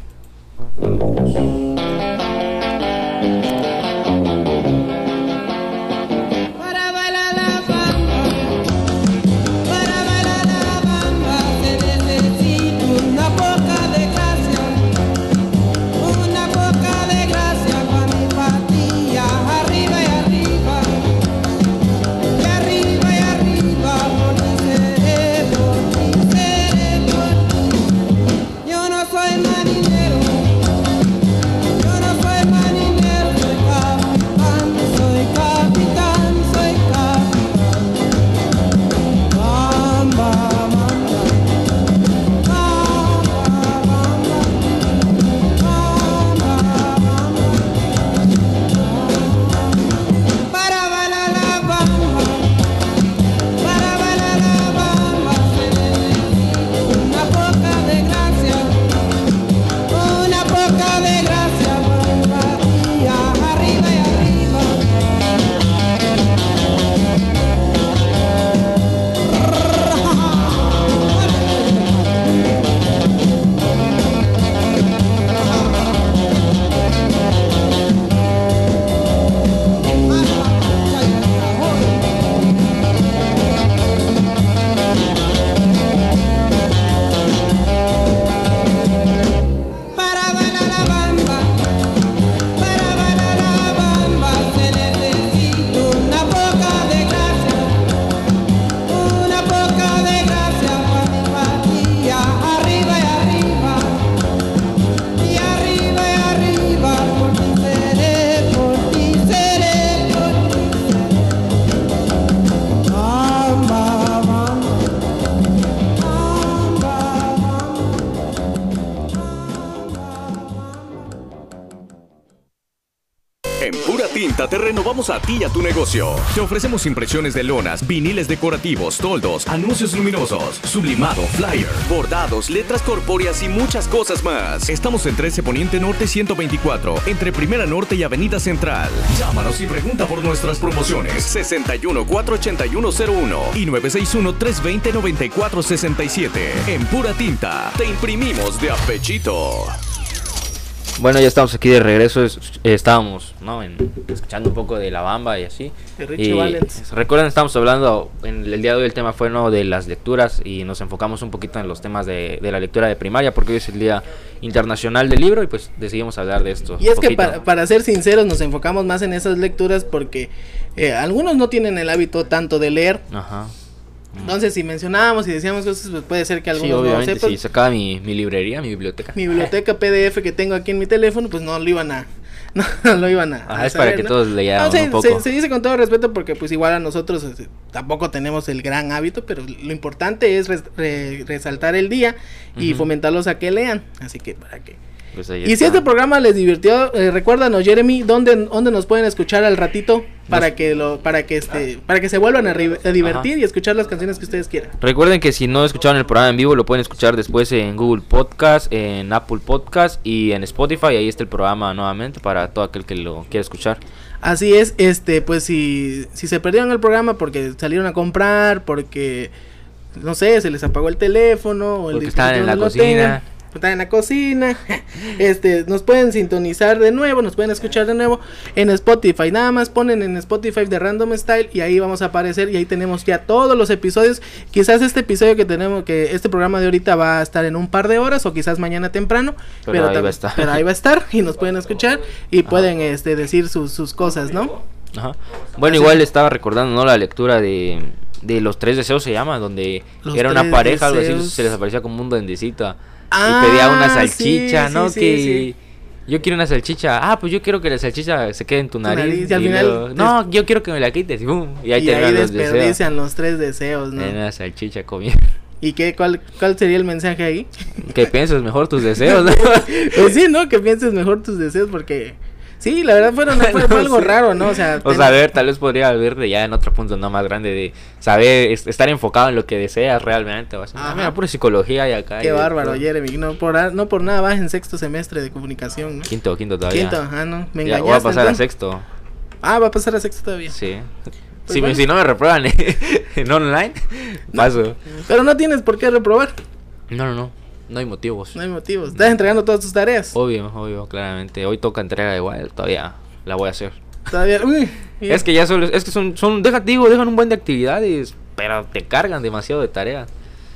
Renovamos a ti y a tu negocio. Te ofrecemos impresiones de lonas, viniles decorativos, toldos, anuncios luminosos, sublimado, flyer, bordados, letras corpóreas y muchas cosas más. Estamos en 13 Poniente Norte 124, entre Primera Norte y Avenida Central. Llámanos y pregunta por nuestras promociones. 61 481 01 y 961 320 9467. En Pura Tinta te imprimimos de apechito. Bueno, ya estamos aquí de regreso. es- estábamos, ¿no? En- escuchando un poco de la bamba y así. De Richie Y. Recuerden, estamos hablando, en el día de hoy el tema fue no de las lecturas y nos enfocamos un poquito en los temas de, de la lectura de primaria porque hoy es el Día Internacional del Libro y pues decidimos hablar de esto. Y es que para, para ser sinceros nos enfocamos más en esas lecturas porque eh, algunos no tienen el hábito tanto de leer. Ajá. Entonces si mencionábamos y decíamos cosas, pues puede ser que Sí, algunos no lo obviamente, sepan. si sacaba mi, mi librería, mi biblioteca. Mi biblioteca [LAUGHS] PDF que tengo aquí en mi teléfono, pues no lo iban a... [LAUGHS] No, lo iban a... Ajá, a es para que ¿no? todos leamos No, se, un poco. se- se dice con todo respeto porque pues igual a nosotros este, tampoco tenemos el gran hábito, pero lo importante es res- re- resaltar el día y fomentarlos a que lean. Así que para que... Pues Y si este programa les divirtió, eh, recuérdanos Jeremy, ¿dónde, ¿dónde nos pueden escuchar al ratito para Nos- que lo, para que este, para que se vuelvan a, divertir Ajá. y escuchar las canciones que ustedes quieran? Recuerden que si no escucharon el programa en vivo, lo pueden escuchar después en Google Podcast, en Apple Podcast y en Spotify. Ahí está el programa nuevamente para todo aquel que lo quiera escuchar. Así es, este, pues si, si se perdieron el programa porque salieron a comprar, porque no sé, se les apagó el teléfono o el Porque estaban en la cocina. tengan, están en la cocina, este, nos pueden sintonizar de nuevo, nos pueden escuchar de nuevo en Spotify, nada más ponen en Spotify de Random Style y ahí vamos a aparecer y ahí tenemos ya todos los episodios, quizás este episodio que tenemos, que este programa de ahorita va a estar en un par de horas o quizás mañana temprano, Pero ahí va a estar. pero ahí va a estar y nos pueden escuchar y pueden este, decir sus, sus cosas, ¿no? Ajá. Bueno, Así igual es. estaba recordando, ¿no? La lectura de, de Los Tres Deseos se llama, donde Los era una pareja, algo así, se les aparecía como un duendecito. Ah, y pedía una sí, salchicha, sí, ¿no? sí, que sí. yo quiero una salchicha. Ah, pues yo quiero que la salchicha se quede en tu nariz. nariz, y al y final luego, no, yo quiero que me la quites. Y, ¡pum! y ahí y te ahí los deseos. desperdician los tres deseos, ¿no? En una salchicha comiendo. [LAUGHS] ¿Y qué, cuál, cuál sería el mensaje ahí? que pienses mejor tus deseos. [LAUGHS] ¿no? pues sí, ¿no? Que pienses mejor tus deseos porque... Sí, la verdad fueron, fue, fue [LAUGHS] algo raro, ¿no? O sea, O sea, a ver, tal vez podría haber de ya en otro punto no más grande de saber es- estar enfocado en lo que deseas realmente. O sea, ah, mira, pura psicología y acá. Qué y bárbaro, todo. Jeremy. No por, a- no por nada vas en sexto semestre de comunicación, ¿no? Quinto, quinto todavía. Quinto, ajá, no. Me Ya, engañaste. voy a pasar a entonces. sexto. Ah, va a pasar a sexto todavía. Sí. Pues si, bueno. si no me reprueban [LAUGHS] en online, paso. Pero no tienes por qué reprobar. No, no, no. No hay motivos. No hay motivos. Estás entregando todas tus tareas. Obvio, obvio, claramente. Hoy toca entrega igual, todavía la voy a hacer. Todavía. Uy, Es que ya solo, es que son, son, deja, digo, dejan un buen de actividades, pero te cargan demasiado de tarea.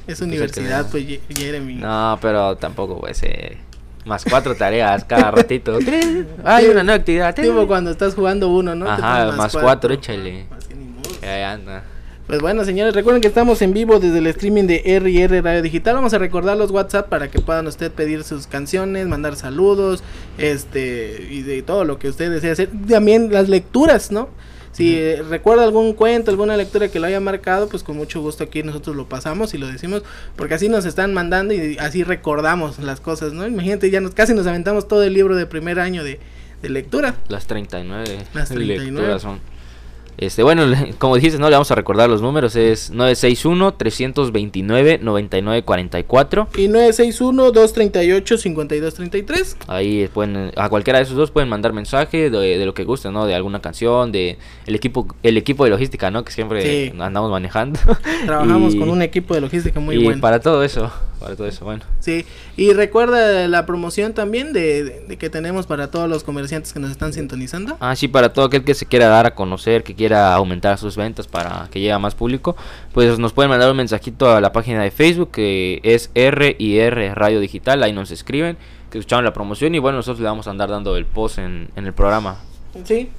Es universidad, pues, Jeremy. No, pero tampoco puede ser. Más cuatro tareas cada ratito. [LAUGHS] Hay una nueva actividad. Tipo cuando estás jugando uno, ¿no? Ajá, más cuatro, échale. Más que ni modo. Ahí anda. Pues bueno, señores, recuerden que estamos en vivo desde el streaming de R&R Radio Digital. Vamos a recordar los WhatsApp para que puedan usted pedir sus canciones, mandar saludos, este, y de todo lo que usted desee hacer. También las lecturas, ¿no? Si eh, recuerda algún cuento, alguna lectura que lo haya marcado, pues con mucho gusto aquí nosotros lo pasamos y lo decimos, porque así nos están mandando y así recordamos las cosas, ¿no? Imagínate, ya nos casi nos aventamos todo el libro de primer año de, de lectura. Las 39. Las 39. lecturas son. Este, bueno, [LAUGHS] como dijiste, no le vamos a recordar los números. Es 961-329-9944. Y 961-238-5233. Ahí pueden, a cualquiera de esos dos pueden mandar mensaje de, de lo que gusten, ¿no? De alguna canción, de el equipo, el equipo de logística, ¿no? Que siempre Sí. andamos manejando. [LAUGHS] Trabajamos Y- con un equipo de logística muy y bueno. para todo eso, para todo eso, bueno. Sí, y recuerda la promoción también de, de- de que tenemos para todos los comerciantes que nos están sintonizando. Ah, sí, para todo aquel que se quiera dar a conocer, que quiera aumentar sus ventas para que llegue a más público, pues nos pueden mandar un mensajito a la página de Facebook que es R y R Radio Digital, ahí nos escriben, que escucharon la promoción y bueno, nosotros le vamos a andar dando el post en, en el programa. Sí.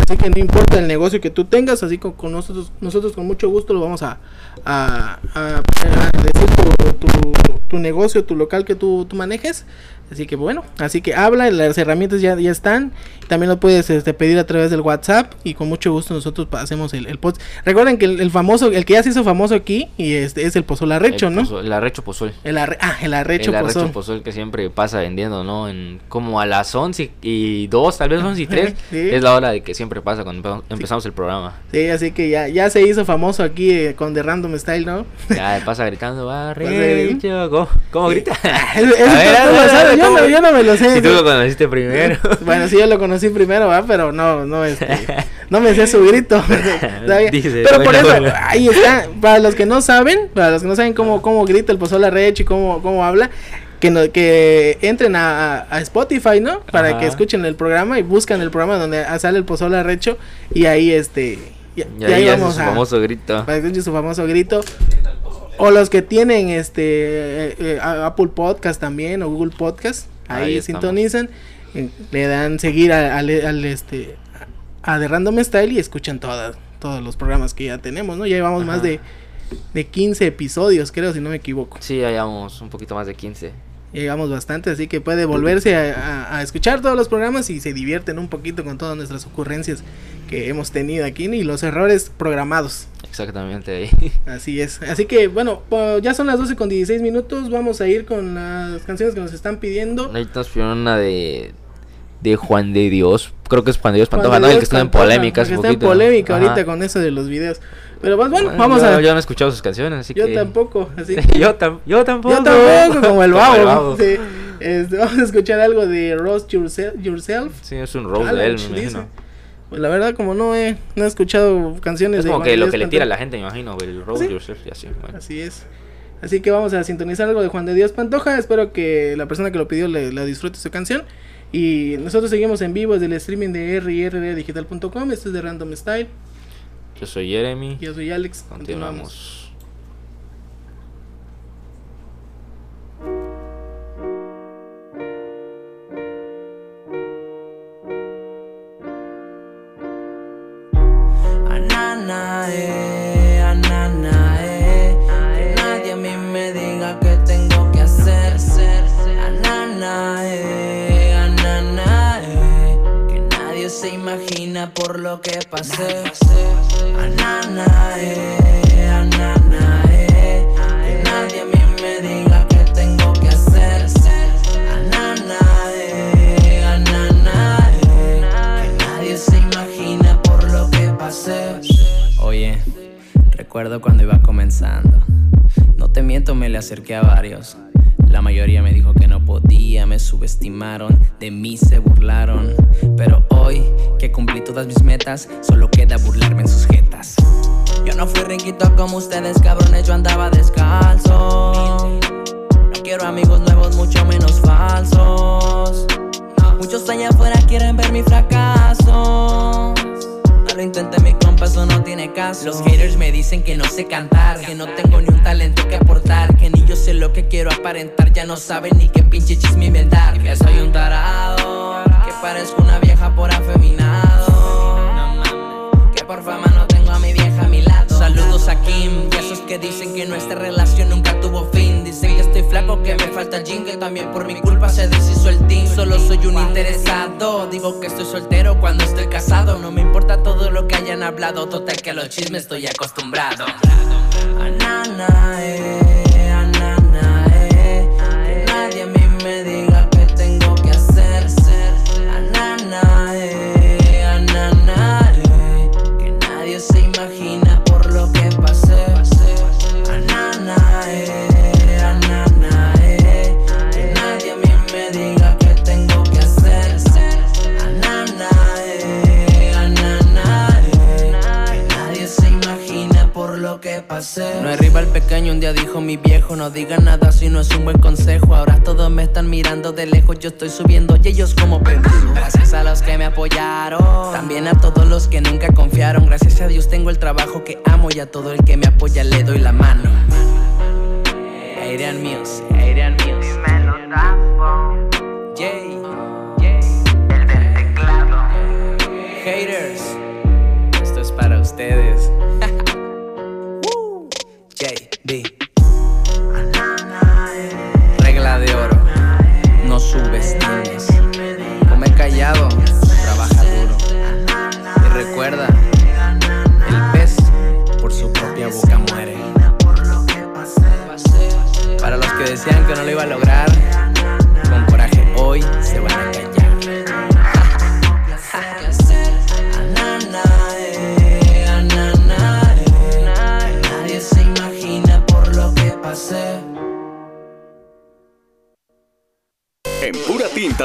Así que no importa el negocio que tú tengas, así con, con nosotros, nosotros con mucho gusto lo vamos a- a decir tu, tu, tu negocio, tu local que tú, tú manejes. Así que bueno, así que habla, las herramientas ya, ya están. También lo puedes este, pedir a través del WhatsApp y con mucho gusto nosotros hacemos el, el post. Recuerden que el, el famoso, el que ya se hizo famoso aquí y este es el pozol arrecho, el ¿no? pozol- el arrecho pozol. El arre- ah, el arrecho el arrecho pozol. pozol que siempre pasa vendiendo, ¿no? En como a las 11 y 2, tal vez 11 y 3, [LAUGHS] Sí. es la hora de que siempre pasa cuando empe- empezamos el programa. Sí, así que ya, ya se hizo famoso aquí eh, con The Random Style, ¿no? Ya pasa gritando, [LAUGHS] arrecho. ¿Cómo, cómo grita? [LAUGHS] Ese A ver, no, yo no me lo sé. Si tú lo conociste primero. [LAUGHS] Bueno, sí, yo lo conocí primero, ¿va? Pero no, no, este, no me sé su grito. [LAUGHS] Dice, Pero por eso, ahí está. Para los que no saben, para los que no saben cómo, cómo grita el pozol arrecho y cómo, cómo habla, que, no, que entren a, a- Spotify, ¿no? Para Ajá. que escuchen el programa y buscan el programa donde sale el pozol arrecho y ahí, este, y, Y y ahí ahí vamos su a... famoso grito. Para que escuchen su famoso grito. O los que tienen este eh, eh, a- Apple Podcast también o Google Podcast, ahí, sintonizan, eh, le dan seguir a- al, al, este a The Random Style y escuchan todas todos los programas que ya tenemos, ¿no? Ya llevamos más de de 15 episodios, creo si no me equivoco. Sí, ahí vamos un poquito más de 15. Ya llevamos bastante, así que puede volverse a, a- a escuchar todos los programas y se divierten un poquito con todas nuestras ocurrencias que hemos tenido aquí y los errores programados. Exactamente ahí. Así es. Así que bueno, ya son las 12 con 16 minutos. Vamos a ir con las canciones que nos están pidiendo. Ahí nos pidieron una de de Juan de Dios. Creo que es Juan de Dios Pantoja, ¿no? El que está en polémica porque está en polémica Ajá. ahorita con eso de los videos. Pero pues, bueno, Bueno, vamos yo, a. Yo no he escuchado sus canciones, así yo que. tampoco. Así [LAUGHS] que- yo, tam- yo tampoco. yo tampoco, como el [LAUGHS] babo. Sí. Este, vamos a escuchar algo de Roast Yourself. yourself. Sí, es un roast de él, me imagino. dice. Pues la verdad, como no he, no he escuchado canciones Es de como Juan que de lo que le tira a la gente, me imagino, el roast ¿Sí? yourself y así. Bueno. Así es. Así que vamos a sintonizar algo de Juan de Dios Pantoja. Espero que la persona que lo pidió le, la disfrute su canción. Y nosotros seguimos en vivo desde el streaming de rrdigital.com. Esto es de Random Style. Yo soy Jeremy. Yo soy Alex. Continuamos. Continuamos. ananae, eh, eh. ananae. Que nadie a mí me diga que tengo que hacer. ser eh, Ananae, ananae. Que nadie se imagina por lo que pasé. Ananae, ananae. Recuerdo cuando iba comenzando. No te miento, me le acerqué a varios. La mayoría me dijo que no podía, me subestimaron, de mí se burlaron. Pero hoy que cumplí todas mis metas, solo queda burlarme en sus jetas. Yo no fui riquito como ustedes, cabrones, yo andaba descalzo. No quiero amigos nuevos, mucho menos falsos. Muchos allá afuera quieren ver mi fracaso. Lo intenté, mi compa, eso no tiene caso. Los haters me dicen que no sé cantar, que no tengo ni un talento que aportar, que ni yo sé lo que quiero aparentar. Ya no saben ni qué pinche chisme inventar. Que soy un tarado, que parezco una vieja por afeminado. Que por fama no a Kim y esos que dicen que nuestra relación nunca tuvo fin. Dicen que estoy flaco, que me falta el gym, que también por mi culpa se deshizo el team. Solo soy un interesado. Digo que estoy soltero cuando estoy casado. No me importa todo lo que hayan hablado. Total que a los chismes estoy acostumbrado. Anana, eh, No es rival pequeño, un día dijo mi viejo, no diga nada si no es un buen consejo. Ahora todos me están mirando de lejos, yo estoy subiendo y ellos como pendejos. Gracias a los que me apoyaron, también a todos los que nunca confiaron. Gracias a Dios tengo el trabajo que amo y a todo el que me apoya le doy la mano. Adrian Music, Adrian Music. Subestimes. Come callado, trabaja duro. Y recuerda, el pez por su propia boca muere. Para los que decían que no lo iba a lograr,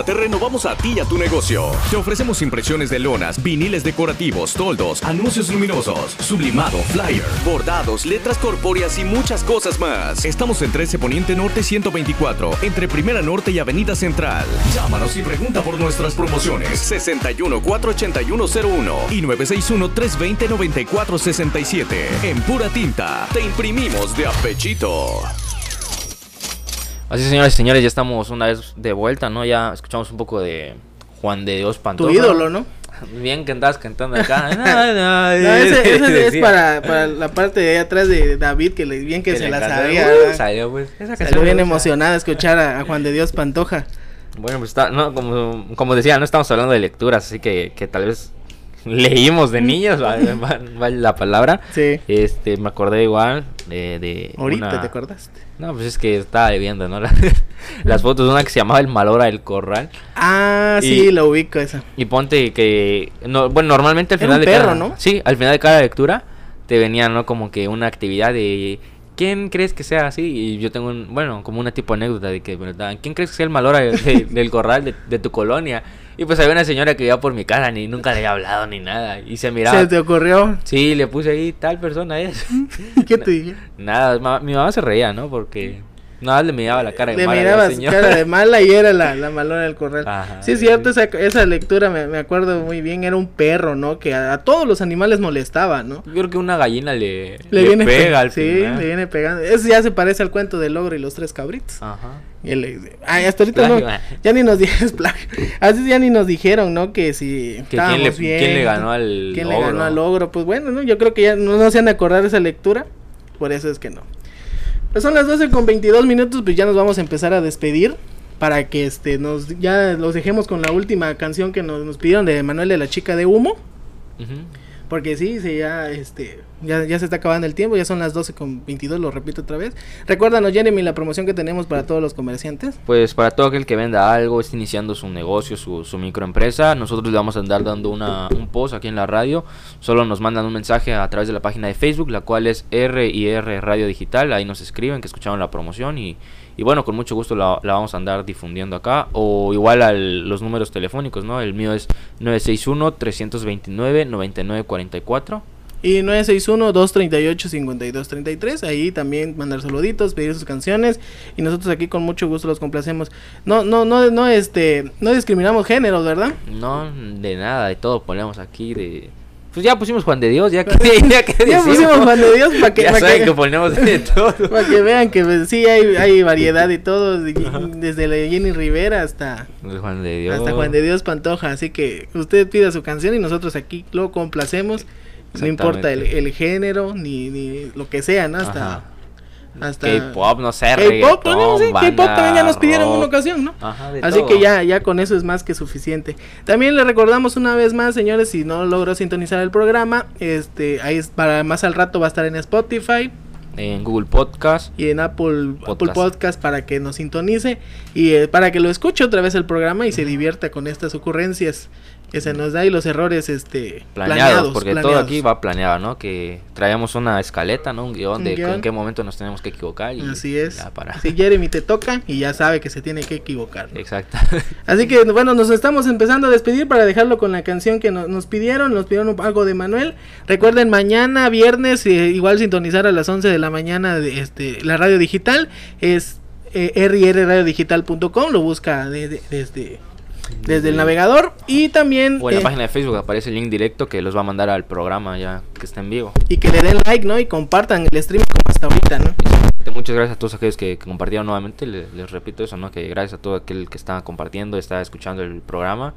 Te renovamos a ti y a tu negocio. Te ofrecemos impresiones de lonas, viniles decorativos, toldos, anuncios luminosos, sublimado, flyer, bordados, letras corpóreas y muchas cosas más. Estamos en 13 Poniente Norte 124, entre Primera Norte y Avenida Central. Llámanos y pregunta por nuestras promociones. 61 481 01 y 961 320 9467. En Pura Tinta te imprimimos de apechito. Así, señores y señores, ya estamos una vez de vuelta, ¿no? Ya escuchamos un poco de Juan de Dios Pantoja. Tu ídolo, ¿no? [LAUGHS] Bien que andabas cantando acá. [LAUGHS] no, No, ese, ese es para, para la parte de ahí atrás de David, que le, bien que, se la sabía. ¿verdad? Salió, pues. Esa Salió canción bien emocionada escuchar a, a Juan de Dios Pantoja. Bueno, pues está, no, como, como decía, no estamos hablando de lecturas, así que, que tal vez [LAUGHS] leímos de niños, vale, [LAUGHS] vale la palabra. Sí. Este, me acordé igual de... de Ahorita una- te acordaste. No, pues es que estaba viendo, ¿no? [LAUGHS] La- las fotos de una que se llamaba El Malora del Corral. Ah, Y- sí, lo ubico esa. Y ponte que... No, bueno, normalmente al Era final un de perro, cada... ¿no? Sí, al final de cada lectura te venía, ¿no? Como que una actividad de... ¿Quién crees que sea así? Y yo tengo, un, bueno, como una tipo anécdota de que, ¿verdad? ¿Quién crees que sea el Malora de- de- [LAUGHS] del corral de, de tu colonia? Y pues había una señora que iba por mi casa, ni nunca le había hablado ni nada. Y se miraba... ¿Se te ocurrió? Sí, le puse ahí, tal persona es. [LAUGHS] ¿Qué te dije? Nada, mi mamá se reía, ¿no? Porque nada le miraba la cara de Le mala a la mirabas señora. cara de [LAUGHS] mala y era la, la malona del corral. Ajá, sí, es cierto, esa, esa lectura me, me acuerdo muy bien. Era un perro, ¿no? Que a, a todos los animales molestaba, ¿no? Yo creo que una gallina le, Le, le viene pe- pega al Sí, final. le viene pegando. Eso ya se parece al cuento del ogro y los tres cabritos. Ajá. Y él le dice, ay, hasta ahorita no, ah. ya ni nos dijeron, [LAUGHS] así ya ni nos dijeron, ¿no? Que si Que quién le- estábamos bien, quién le ganó al quién le ogro. ganó al ogro, pues bueno, ¿no? Yo creo que ya no, no se han de acordar de esa lectura, por eso es que no. Pues son las 12 con 22 minutos, pues ya nos vamos a empezar a despedir. para que este nos ya los dejemos con la última canción que nos, nos pidieron de Manuel de la chica de humo. Ujú. Porque sí, sí, ya, este, ya, ya se está acabando el tiempo, ya son las 12 con 22, lo repito otra vez. Recuérdanos, Jeremy, la promoción que tenemos para todos los comerciantes. Pues para todo aquel que venda algo, está iniciando su negocio, su, su microempresa, nosotros le vamos a andar dando una, un post aquí en la radio. Solo nos mandan un mensaje a través de la página de Facebook, la cual es R&R Radio Digital. Ahí nos escriben que escucharon la promoción y, bueno, con mucho gusto la, la vamos a andar difundiendo acá. O igual a los números telefónicos, ¿no? El mío es 961-329-9944. Y 961-238-5233. Ahí también mandar saluditos, pedir sus canciones. Y nosotros aquí con mucho gusto los complacemos. No, no, no, no, este, no discriminamos géneros, ¿verdad? No, de nada, de todo ponemos aquí de... Pues ya pusimos Juan de Dios, ya que, [LAUGHS] ya que Ya pusimos Juan de Dios para que, ya pa' saben que- que ponemos de [LAUGHS] todo. para que vean que pues, sí hay, hay variedad de todo. de- Desde la Jenny Rivera hasta, De Juan de Dios. hasta Juan de Dios Pantoja. Así que usted pida su canción y nosotros aquí lo complacemos. No importa el, el género ni, ni lo que sea, ¿no? Hasta. Ajá. hasta K-pop, no sé, K-pop, sí, reggaetón, K-pop también ya nos pidieron una ocasión, ¿no? Ajá, de Así todo. que ya, ya con eso es más que suficiente. También le recordamos una vez más, señores, si no logró sintonizar el programa, este, ahí es para más al rato va a estar en Spotify En Google Podcast. y en Apple Apple Podcast. Podcast para que nos sintonice y eh, para que lo escuche otra vez el programa y se divierta con estas ocurrencias que se nos da y los errores este Planeados, porque todo aquí va planeado, ¿no? Que traíamos una escaleta, ¿no? Un guion de guion. en qué momento nos tenemos que equivocar. Y Así es. ya para. Si Jeremy te toca y ya sabe que se tiene que equivocar. ¿no? Exacto. [LAUGHS] Así que bueno, nos estamos empezando a despedir para dejarlo con la canción que no- nos pidieron. Nos pidieron algo de Manuel. Recuerden, mañana, viernes, eh, igual sintonizar a las 11 de la mañana de este, la radio digital. Es eh, rrradiodigital.com. Lo busca de- de- desde, desde el navegador. Y también. O en la eh, página de Facebook aparece el link directo que los va a mandar al programa ya que está en vivo. Y que le den like, ¿no? Y compartan el stream como hasta ahorita, ¿no? Muchas gracias a todos aquellos que, que compartieron nuevamente. Le- Les, repito eso, ¿no? Que gracias a todo aquel que está compartiendo, está escuchando el programa.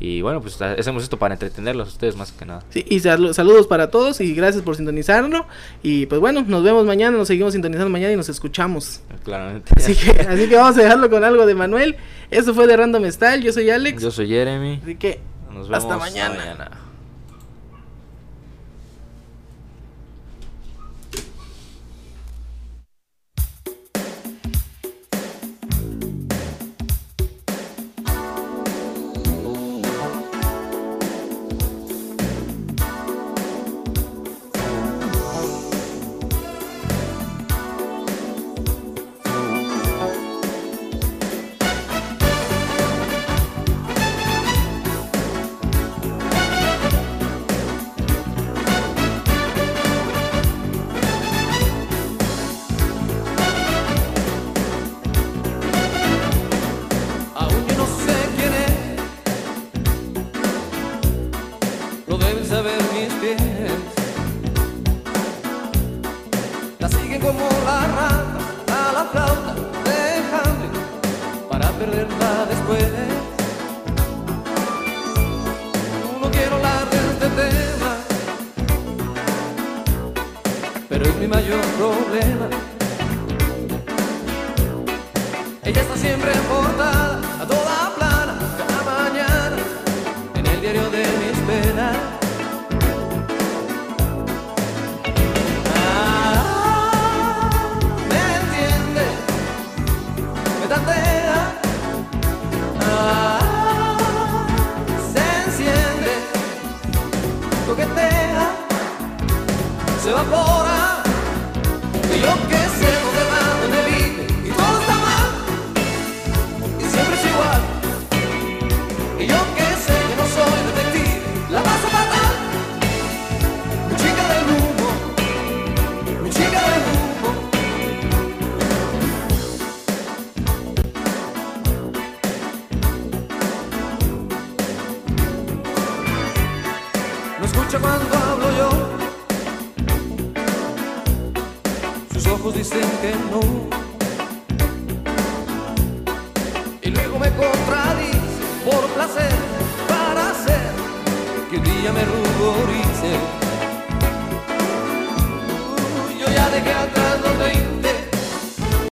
Y bueno, pues hacemos esto para entretenerlos a ustedes más que nada. Sí, y sal- saludos para todos y gracias por sintonizarlo. Y pues bueno, nos vemos mañana, nos seguimos sintonizando mañana y nos escuchamos. Claramente. Así que, [LAUGHS] así que vamos a dejarlo con algo de Manuel. Esto fue de Random Style, yo soy Alex. Yo soy Jeremy. Así que Nos vemos hasta mañana.